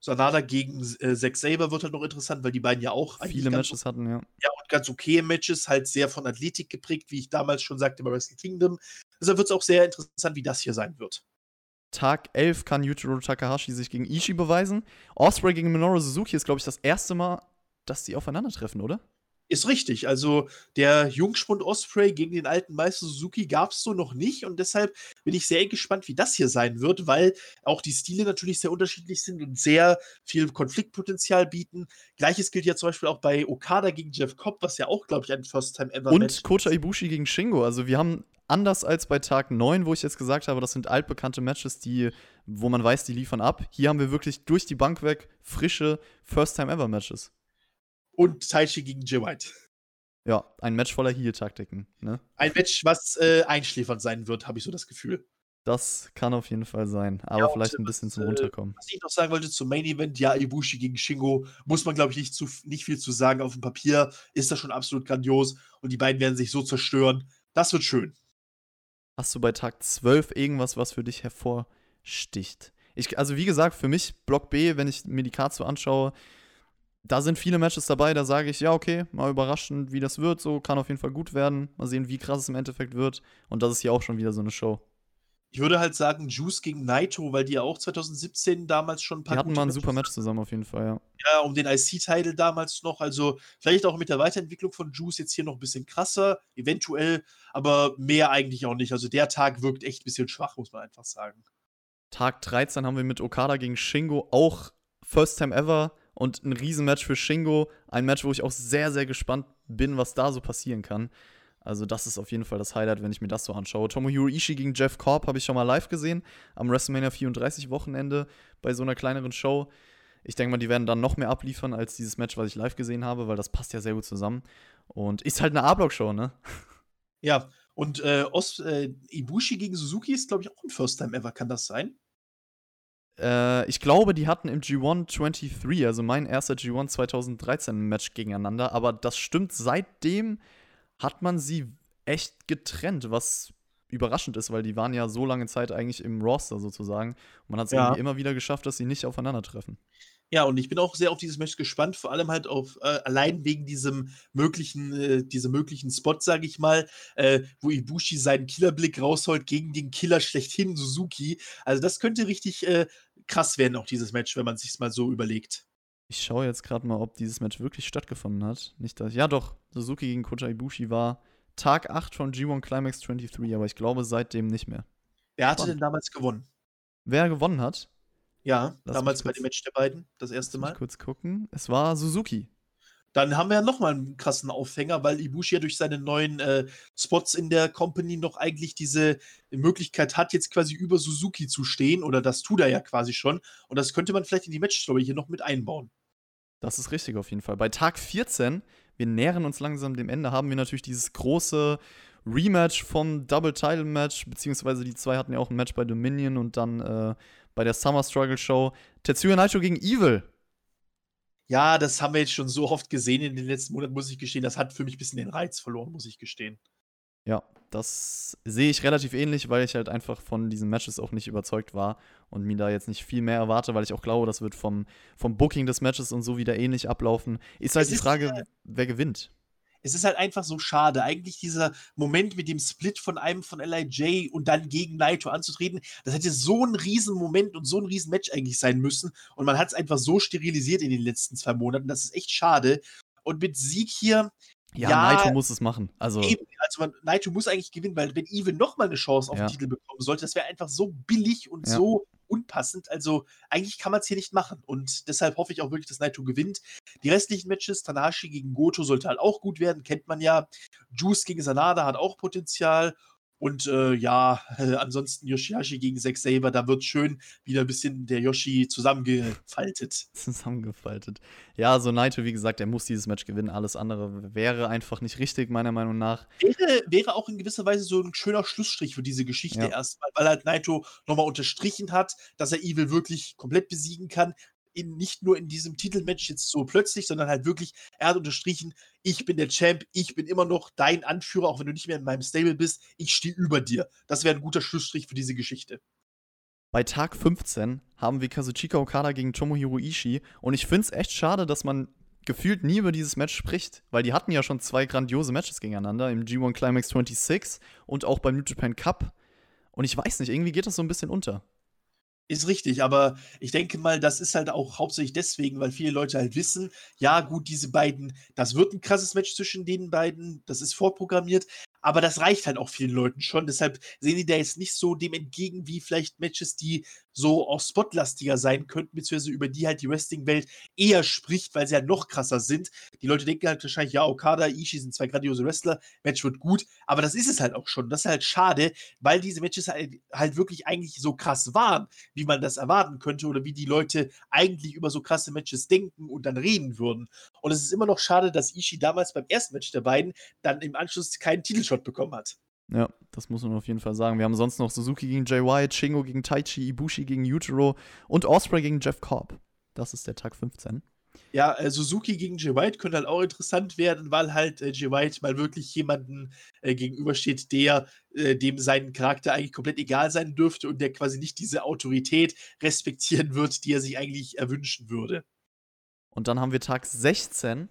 Sanada gegen äh, Zack Saber wird halt noch interessant, weil die beiden ja auch viele Matches hatten, ja. Ja, und ganz okay Matches, halt sehr von Athletik geprägt, wie ich damals schon sagte bei Wrestle Kingdom. Deshalb wird es auch sehr interessant, wie das hier sein wird. Tag 11 kann Yujiro Takahashi sich gegen Ishii beweisen. Osprey gegen Minoru Suzuki ist, glaube ich, das erste Mal, dass die aufeinandertreffen, oder? Ist richtig. Also der Jungspund Osprey gegen den alten Meister Suzuki gab es so noch nicht und deshalb bin ich sehr gespannt, wie das hier sein wird, weil auch die Stile natürlich sehr unterschiedlich sind und sehr viel Konfliktpotenzial bieten. Gleiches gilt ja zum Beispiel auch bei Okada gegen Jeff Cobb, was ja auch, glaube ich, ein First-Time-Ever Und Match Kota Ibushi gegen Shingo. Also wir haben anders als bei Tag 9, wo ich jetzt gesagt habe, das sind altbekannte Matches, die, wo man weiß, die liefern ab. Hier haben wir wirklich durch die Bank weg frische First-Time-Ever-Matches und Taichi gegen Jay White. Ja, ein Match voller Heal-Taktiken. Ne? Ein Match, was äh, einschläfernd sein wird, habe ich so das Gefühl. Das kann auf jeden Fall sein, aber ja, vielleicht ein bisschen zum äh, Runterkommen. Was ich noch sagen wollte zum Main Event, ja, Ibushi gegen Shingo, muss man, glaube ich, nicht, zu, nicht viel zu sagen. Auf dem Papier ist das schon absolut grandios und die beiden werden sich so zerstören. Das wird schön. Hast du bei Tag 12 irgendwas, was für dich hervorsticht? Ich, also, wie gesagt, für mich Block B, wenn ich mir die Karte so anschaue, da sind viele Matches dabei, da sage ich, ja, okay, mal überraschend, wie das wird, so kann auf jeden Fall gut werden. Mal sehen, wie krass es im Endeffekt wird. Und das ist hier auch schon wieder so eine Show. Ich würde halt sagen, Juice gegen Naito, weil die ja auch 2017 damals schon ein paar. Die hatten mal ein super Match zusammen auf jeden Fall, ja. Ja, um den IC-Title damals noch. Also vielleicht auch mit der Weiterentwicklung von Juice jetzt hier noch ein bisschen krasser, eventuell, aber mehr eigentlich auch nicht. Also der Tag wirkt echt ein bisschen schwach, muss man einfach sagen. Tag 13 haben wir mit Okada gegen Shingo auch First Time Ever und ein Riesenmatch für Shingo. Ein Match, wo ich auch sehr, sehr gespannt bin, was da so passieren kann. Also, das ist auf jeden Fall das Highlight, wenn ich mir das so anschaue. Tomohiro Ishii gegen Jeff Korb habe ich schon mal live gesehen am WrestleMania 34 Wochenende bei so einer kleineren Show. Ich denke mal, die werden dann noch mehr abliefern als dieses Match, was ich live gesehen habe, weil das passt ja sehr gut zusammen. Und ist halt eine A-Block-Show, ne? Ja, und äh, Os, äh, Ibushi gegen Suzuki ist, glaube ich, auch ein First Time Ever. Kann das sein? Äh, ich glaube, die hatten im G1 23, also mein erster G1 2013 Match gegeneinander, aber das stimmt, seitdem hat man sie echt getrennt, was überraschend ist, weil die waren ja so lange Zeit eigentlich im Roster sozusagen. Und man hat es ja. irgendwie immer wieder geschafft, dass sie nicht aufeinandertreffen. Ja, und ich bin auch sehr auf dieses Match gespannt, vor allem halt auf äh, allein wegen diesem möglichen, äh, diesem möglichen Spot, sage ich mal, äh, wo Ibushi seinen Killerblick rausholt gegen den Killer schlechthin, Suzuki. Also das könnte richtig äh, krass werden, auch dieses Match, wenn man sich mal so überlegt. Ich schaue jetzt gerade mal, ob dieses Match wirklich stattgefunden hat. Nicht, dass. Ja, doch. Suzuki gegen Kota Ibushi war Tag 8 von G1 Climax 23, aber ich glaube seitdem nicht mehr. Wer hatte denn damals gewonnen? Wer gewonnen hat? Ja, Lass damals bei dem Match der beiden, das erste Mal. kurz gucken. Es war Suzuki. Dann haben wir ja nochmal einen krassen Aufhänger, weil Ibushi ja durch seine neuen äh, Spots in der Company noch eigentlich diese Möglichkeit hat, jetzt quasi über Suzuki zu stehen. Oder das tut er ja quasi schon. Und das könnte man vielleicht in die Matchstory hier noch mit einbauen. Das ist richtig auf jeden Fall. Bei Tag 14, wir nähern uns langsam dem Ende, haben wir natürlich dieses große Rematch vom Double Title Match, beziehungsweise die zwei hatten ja auch ein Match bei Dominion und dann äh, bei der Summer Struggle Show. Tetsuya Naito gegen Evil. Ja, das haben wir jetzt schon so oft gesehen in den letzten Monaten, muss ich gestehen. Das hat für mich ein bisschen den Reiz verloren, muss ich gestehen. Ja, das sehe ich relativ ähnlich, weil ich halt einfach von diesen Matches auch nicht überzeugt war und mir da jetzt nicht viel mehr erwarte, weil ich auch glaube, das wird vom, vom Booking des Matches und so wieder ähnlich ablaufen. Ist halt es die Frage, ist, wer gewinnt es ist halt einfach so schade. Eigentlich dieser Moment mit dem Split von einem von LIJ und dann gegen Naito anzutreten, das hätte so ein Riesenmoment und so ein Riesenmatch eigentlich sein müssen. Und man hat es einfach so sterilisiert in den letzten zwei Monaten. Das ist echt schade. Und mit Sieg hier. Ja, ja Naito muss es machen. Also, eben, also man, Naito muss eigentlich gewinnen, weil wenn Evil nochmal eine Chance auf ja. den Titel bekommen sollte, das wäre einfach so billig und ja. so unpassend. Also eigentlich kann man es hier nicht machen. Und deshalb hoffe ich auch wirklich, dass Naito gewinnt. Die restlichen Matches, Tanahashi gegen Goto sollte halt auch gut werden, kennt man ja. Juice gegen Sanada hat auch Potenzial. Und äh, ja, äh, ansonsten Yoshihashi gegen Zack Saber, da wird schön wieder ein bisschen der Yoshi zusammengefaltet. Zusammengefaltet. Ja, so Naito, wie gesagt, er muss dieses Match gewinnen. Alles andere wäre einfach nicht richtig, meiner Meinung nach. Wäre, wäre auch in gewisser Weise so ein schöner Schlussstrich für diese Geschichte ja. erstmal, weil halt Naito nochmal unterstrichen hat, dass er Evil wirklich komplett besiegen kann in, nicht nur in diesem Titelmatch jetzt so plötzlich, sondern halt wirklich, er hat unterstrichen, ich bin der Champ, ich bin immer noch dein Anführer, auch wenn du nicht mehr in meinem Stable bist, ich stehe über dir. Das wäre ein guter Schlussstrich für diese Geschichte. Bei Tag 15 haben wir Kazuchika Okada gegen Tomohiro Ishii und ich finde es echt schade, dass man gefühlt nie über dieses Match spricht, weil die hatten ja schon zwei grandiose Matches gegeneinander im G1 Climax 26 und auch beim New Japan Cup. Und ich weiß nicht, irgendwie geht das so ein bisschen unter. Ist richtig, aber ich denke mal, das ist halt auch hauptsächlich deswegen, weil viele Leute halt wissen, ja, gut, diese beiden, das wird ein krasses Match zwischen den beiden, das ist vorprogrammiert, aber das reicht halt auch vielen Leuten schon. Deshalb sehen die da jetzt nicht so dem entgegen wie vielleicht Matches, die so auch spotlastiger sein könnten, beziehungsweise über die halt die Wrestling-Welt eher spricht, weil sie halt noch krasser sind. Die Leute denken halt wahrscheinlich, ja, Okada, Ishii sind zwei grandiose Wrestler, Match wird gut, aber das ist es halt auch schon. Das ist halt schade, weil diese Matches halt, halt wirklich eigentlich so krass waren, wie man das erwarten könnte oder wie die Leute eigentlich über so krasse Matches denken und dann reden würden. Und es ist immer noch schade, dass Ishii damals beim ersten Match der beiden dann im Anschluss keinen Titelshot Headshot bekommen hat. Ja, das muss man auf jeden Fall sagen. Wir haben sonst noch Suzuki gegen Jay White, Shingo gegen Taichi, Ibushi gegen Yujiro und Osprey gegen Jeff Cobb. Das ist der Tag 15. Ja, äh, Suzuki gegen Jay White könnte halt auch interessant werden, weil halt äh, Jay White mal wirklich jemanden äh, gegenübersteht, der äh, dem seinen Charakter eigentlich komplett egal sein dürfte und der quasi nicht diese Autorität respektieren wird, die er sich eigentlich erwünschen würde. Und dann haben wir Tag 16.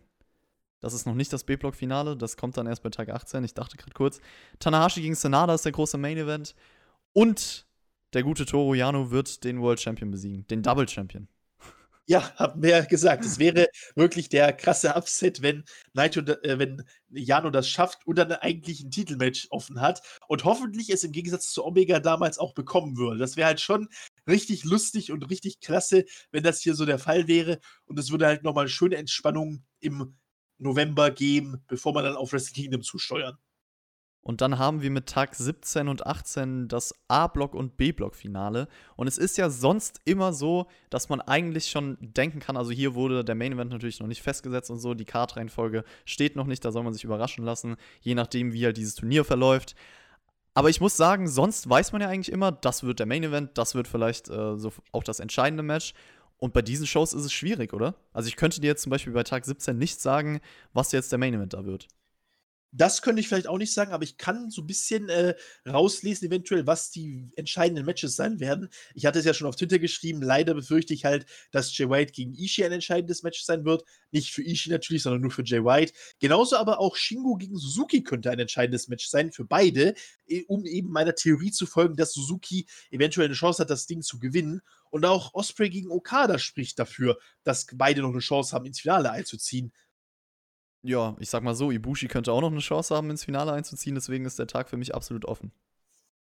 Das ist noch nicht das B-Block-Finale, das kommt dann erst bei Tag 18. Ich dachte gerade kurz. Tanahashi gegen Senada ist der große Main-Event. Und der gute Toru Yano wird den World Champion besiegen, den Double Champion. Ja, wir ja gesagt. Es wäre wirklich der krasse Upset, wenn Naito, äh, wenn Jano das schafft und dann eigentlich ein Titelmatch offen hat und hoffentlich es im Gegensatz zu Omega damals auch bekommen würde. Das wäre halt schon richtig lustig und richtig klasse, wenn das hier so der Fall wäre und es würde halt nochmal schöne Entspannung im November geben, bevor man dann auf Wrestle Kingdom zusteuern. Und dann haben wir mit Tag 17 und 18 das A-Block und B-Block-Finale. Und es ist ja sonst immer so, dass man eigentlich schon denken kann, also hier wurde der Main Event natürlich noch nicht festgesetzt und so, die Kartreihenfolge steht noch nicht, da soll man sich überraschen lassen, je nachdem, wie halt dieses Turnier verläuft. Aber ich muss sagen, sonst weiß man ja eigentlich immer, das wird der Main Event, das wird vielleicht äh, so auch das entscheidende Match. Und bei diesen Shows ist es schwierig, oder? Also ich könnte dir jetzt zum Beispiel bei Tag 17 nicht sagen, was jetzt der Main Event da wird. Das könnte ich vielleicht auch nicht sagen, aber ich kann so ein bisschen äh, rauslesen, eventuell, was die entscheidenden Matches sein werden. Ich hatte es ja schon auf Twitter geschrieben. Leider befürchte ich halt, dass Jay White gegen Ishii ein entscheidendes Match sein wird. Nicht für Ishii natürlich, sondern nur für Jay White. Genauso aber auch Shingo gegen Suzuki könnte ein entscheidendes Match sein für beide, äh, um eben meiner Theorie zu folgen, dass Suzuki eventuell eine Chance hat, das Ding zu gewinnen. Und auch Osprey gegen Okada spricht dafür, dass beide noch eine Chance haben, ins Finale einzuziehen ja, ich sag mal so, Ibushi könnte auch noch eine Chance haben, ins Finale einzuziehen, deswegen ist der Tag für mich absolut offen.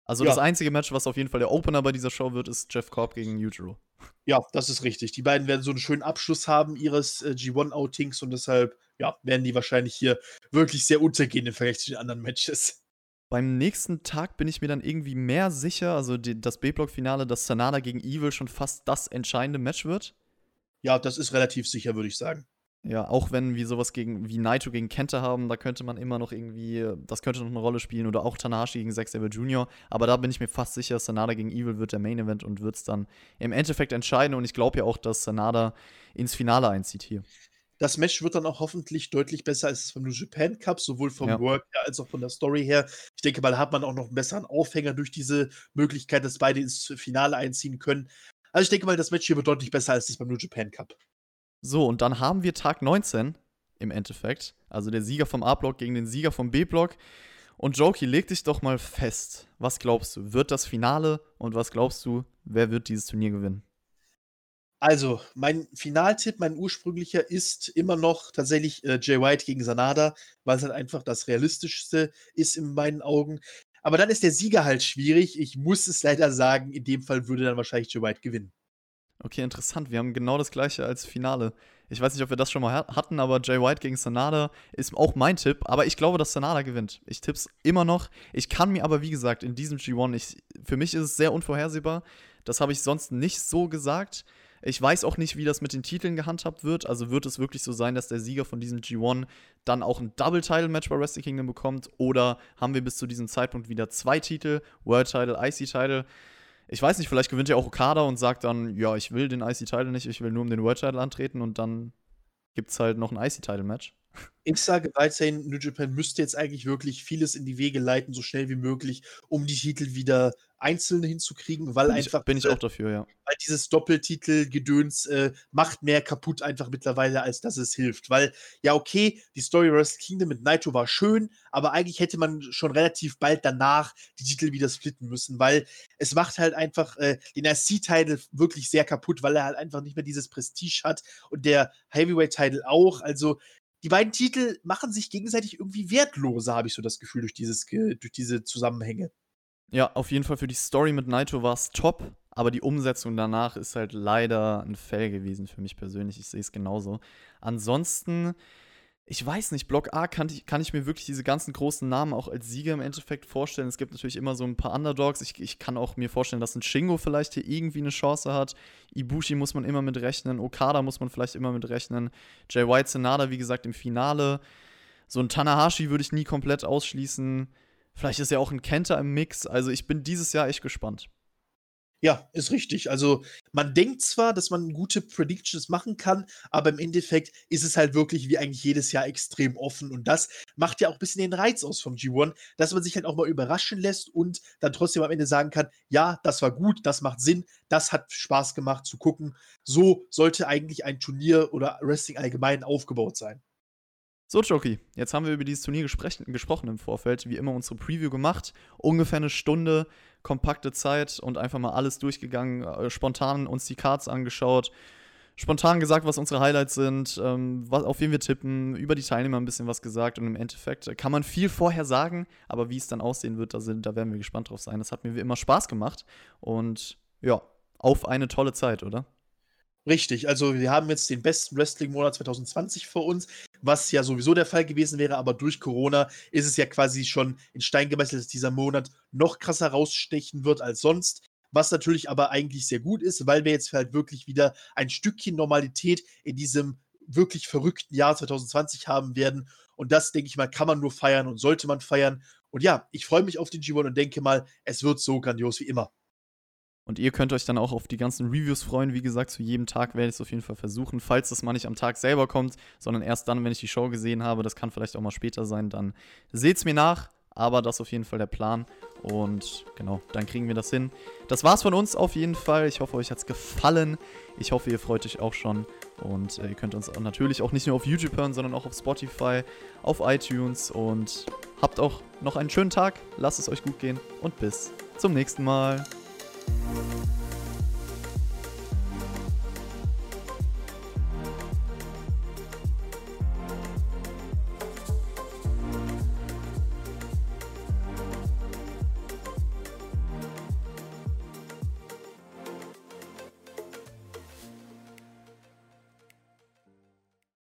Also ja. das einzige Match, was auf jeden Fall der Opener bei dieser Show wird, ist Jeff Cobb gegen Yujiro. Ja, das ist richtig. Die beiden werden so einen schönen Abschluss haben ihres äh, G1-Outings und deshalb, ja, werden die wahrscheinlich hier wirklich sehr untergehen im Vergleich zu den anderen Matches. Beim nächsten Tag bin ich mir dann irgendwie mehr sicher, also die, das B-Block-Finale, dass Sanada gegen Evil schon fast das entscheidende Match wird. Ja, das ist relativ sicher, würde ich sagen. Ja, auch wenn wir sowas gegen, wie Naito gegen Kenta haben, da könnte man immer noch irgendwie, das könnte noch eine Rolle spielen oder auch Tanahashi gegen Zack Saber Jr., aber da bin ich mir fast sicher, Sanada gegen Evil wird der Main Event und wird es dann im Endeffekt entscheiden und ich glaube ja auch, dass Sanada ins Finale einzieht hier. Das Match wird dann auch hoffentlich deutlich besser als vom New Japan Cup, sowohl vom ja. Work her als auch von der Story her. Ich denke mal, da hat man auch noch einen besseren Aufhänger durch diese Möglichkeit, dass beide ins Finale einziehen können. Also ich denke mal, das Match hier wird deutlich besser als das beim New Japan Cup. So, und dann haben wir Tag 19 im Endeffekt. Also der Sieger vom A-Block gegen den Sieger vom B-Block. Und Jokey, leg dich doch mal fest. Was glaubst du? Wird das Finale und was glaubst du, wer wird dieses Turnier gewinnen? Also, mein Finaltipp, mein ursprünglicher, ist immer noch tatsächlich äh, Jay White gegen Sanada, weil es halt einfach das Realistischste ist in meinen Augen. Aber dann ist der Sieger halt schwierig. Ich muss es leider sagen, in dem Fall würde dann wahrscheinlich Jay White gewinnen. Okay, interessant. Wir haben genau das gleiche als Finale. Ich weiß nicht, ob wir das schon mal hatten, aber Jay White gegen Sanada ist auch mein Tipp. Aber ich glaube, dass Sanada gewinnt. Ich tipp's immer noch. Ich kann mir aber, wie gesagt, in diesem G1, ich, für mich ist es sehr unvorhersehbar. Das habe ich sonst nicht so gesagt. Ich weiß auch nicht, wie das mit den Titeln gehandhabt wird. Also wird es wirklich so sein, dass der Sieger von diesem G1 dann auch ein Double-Title-Match bei Wrestle Kingdom bekommt? Oder haben wir bis zu diesem Zeitpunkt wieder zwei Titel, World Title, IC Title? Ich weiß nicht, vielleicht gewinnt ja auch Okada und sagt dann, ja, ich will den IC-Title nicht, ich will nur um den World-Title antreten und dann gibt es halt noch ein IC-Title-Match. Ich sage weiterhin, New Japan müsste jetzt eigentlich wirklich vieles in die Wege leiten, so schnell wie möglich, um die Titel wieder einzeln hinzukriegen, weil bin einfach. Ich, bin ich auch dafür, ja. Weil dieses Doppeltitel-Gedöns äh, macht mehr kaputt einfach mittlerweile, als dass es hilft. Weil, ja, okay, die Story Wrestle Kingdom mit Naito war schön, aber eigentlich hätte man schon relativ bald danach die Titel wieder splitten müssen, weil es macht halt einfach äh, den RC-Title wirklich sehr kaputt, weil er halt einfach nicht mehr dieses Prestige hat und der Heavyweight-Title auch. Also, die beiden Titel machen sich gegenseitig irgendwie wertloser, habe ich so das Gefühl, durch, dieses, durch diese Zusammenhänge. Ja, auf jeden Fall für die Story mit Naito war es top, aber die Umsetzung danach ist halt leider ein Fail gewesen für mich persönlich. Ich sehe es genauso. Ansonsten, ich weiß nicht, Block A kann ich, kann ich mir wirklich diese ganzen großen Namen auch als Sieger im Endeffekt vorstellen. Es gibt natürlich immer so ein paar Underdogs. Ich, ich kann auch mir vorstellen, dass ein Shingo vielleicht hier irgendwie eine Chance hat. Ibushi muss man immer mit rechnen. Okada muss man vielleicht immer mit rechnen. Jay White, Senada, wie gesagt, im Finale. So ein Tanahashi würde ich nie komplett ausschließen. Vielleicht ist ja auch ein Kenter im Mix. Also ich bin dieses Jahr echt gespannt. Ja, ist richtig. Also man denkt zwar, dass man gute Predictions machen kann, aber im Endeffekt ist es halt wirklich wie eigentlich jedes Jahr extrem offen. Und das macht ja auch ein bisschen den Reiz aus vom G1, dass man sich halt auch mal überraschen lässt und dann trotzdem am Ende sagen kann, ja, das war gut, das macht Sinn, das hat Spaß gemacht zu gucken. So sollte eigentlich ein Turnier oder Wrestling allgemein aufgebaut sein. So, Jockey, jetzt haben wir über dieses Turnier gesprochen im Vorfeld, wie immer unsere Preview gemacht. Ungefähr eine Stunde, kompakte Zeit und einfach mal alles durchgegangen, äh, spontan uns die Cards angeschaut, spontan gesagt, was unsere Highlights sind, ähm, was, auf wen wir tippen, über die Teilnehmer ein bisschen was gesagt und im Endeffekt kann man viel vorher sagen, aber wie es dann aussehen wird, da, sind, da werden wir gespannt drauf sein. Das hat mir wie immer Spaß gemacht und ja, auf eine tolle Zeit, oder? Richtig, also wir haben jetzt den besten Wrestling-Monat 2020 vor uns, was ja sowieso der Fall gewesen wäre, aber durch Corona ist es ja quasi schon in Stein gemeißelt, dass dieser Monat noch krasser rausstechen wird als sonst. Was natürlich aber eigentlich sehr gut ist, weil wir jetzt halt wirklich wieder ein Stückchen Normalität in diesem wirklich verrückten Jahr 2020 haben werden. Und das, denke ich mal, kann man nur feiern und sollte man feiern. Und ja, ich freue mich auf den G1 und denke mal, es wird so grandios wie immer. Und ihr könnt euch dann auch auf die ganzen Reviews freuen. Wie gesagt, zu jedem Tag werde ich es auf jeden Fall versuchen. Falls das mal nicht am Tag selber kommt, sondern erst dann, wenn ich die Show gesehen habe, das kann vielleicht auch mal später sein, dann seht es mir nach. Aber das ist auf jeden Fall der Plan. Und genau, dann kriegen wir das hin. Das war's von uns auf jeden Fall. Ich hoffe, euch hat's gefallen. Ich hoffe, ihr freut euch auch schon. Und äh, ihr könnt uns auch natürlich auch nicht nur auf YouTube hören, sondern auch auf Spotify, auf iTunes. Und habt auch noch einen schönen Tag. Lasst es euch gut gehen und bis zum nächsten Mal. Música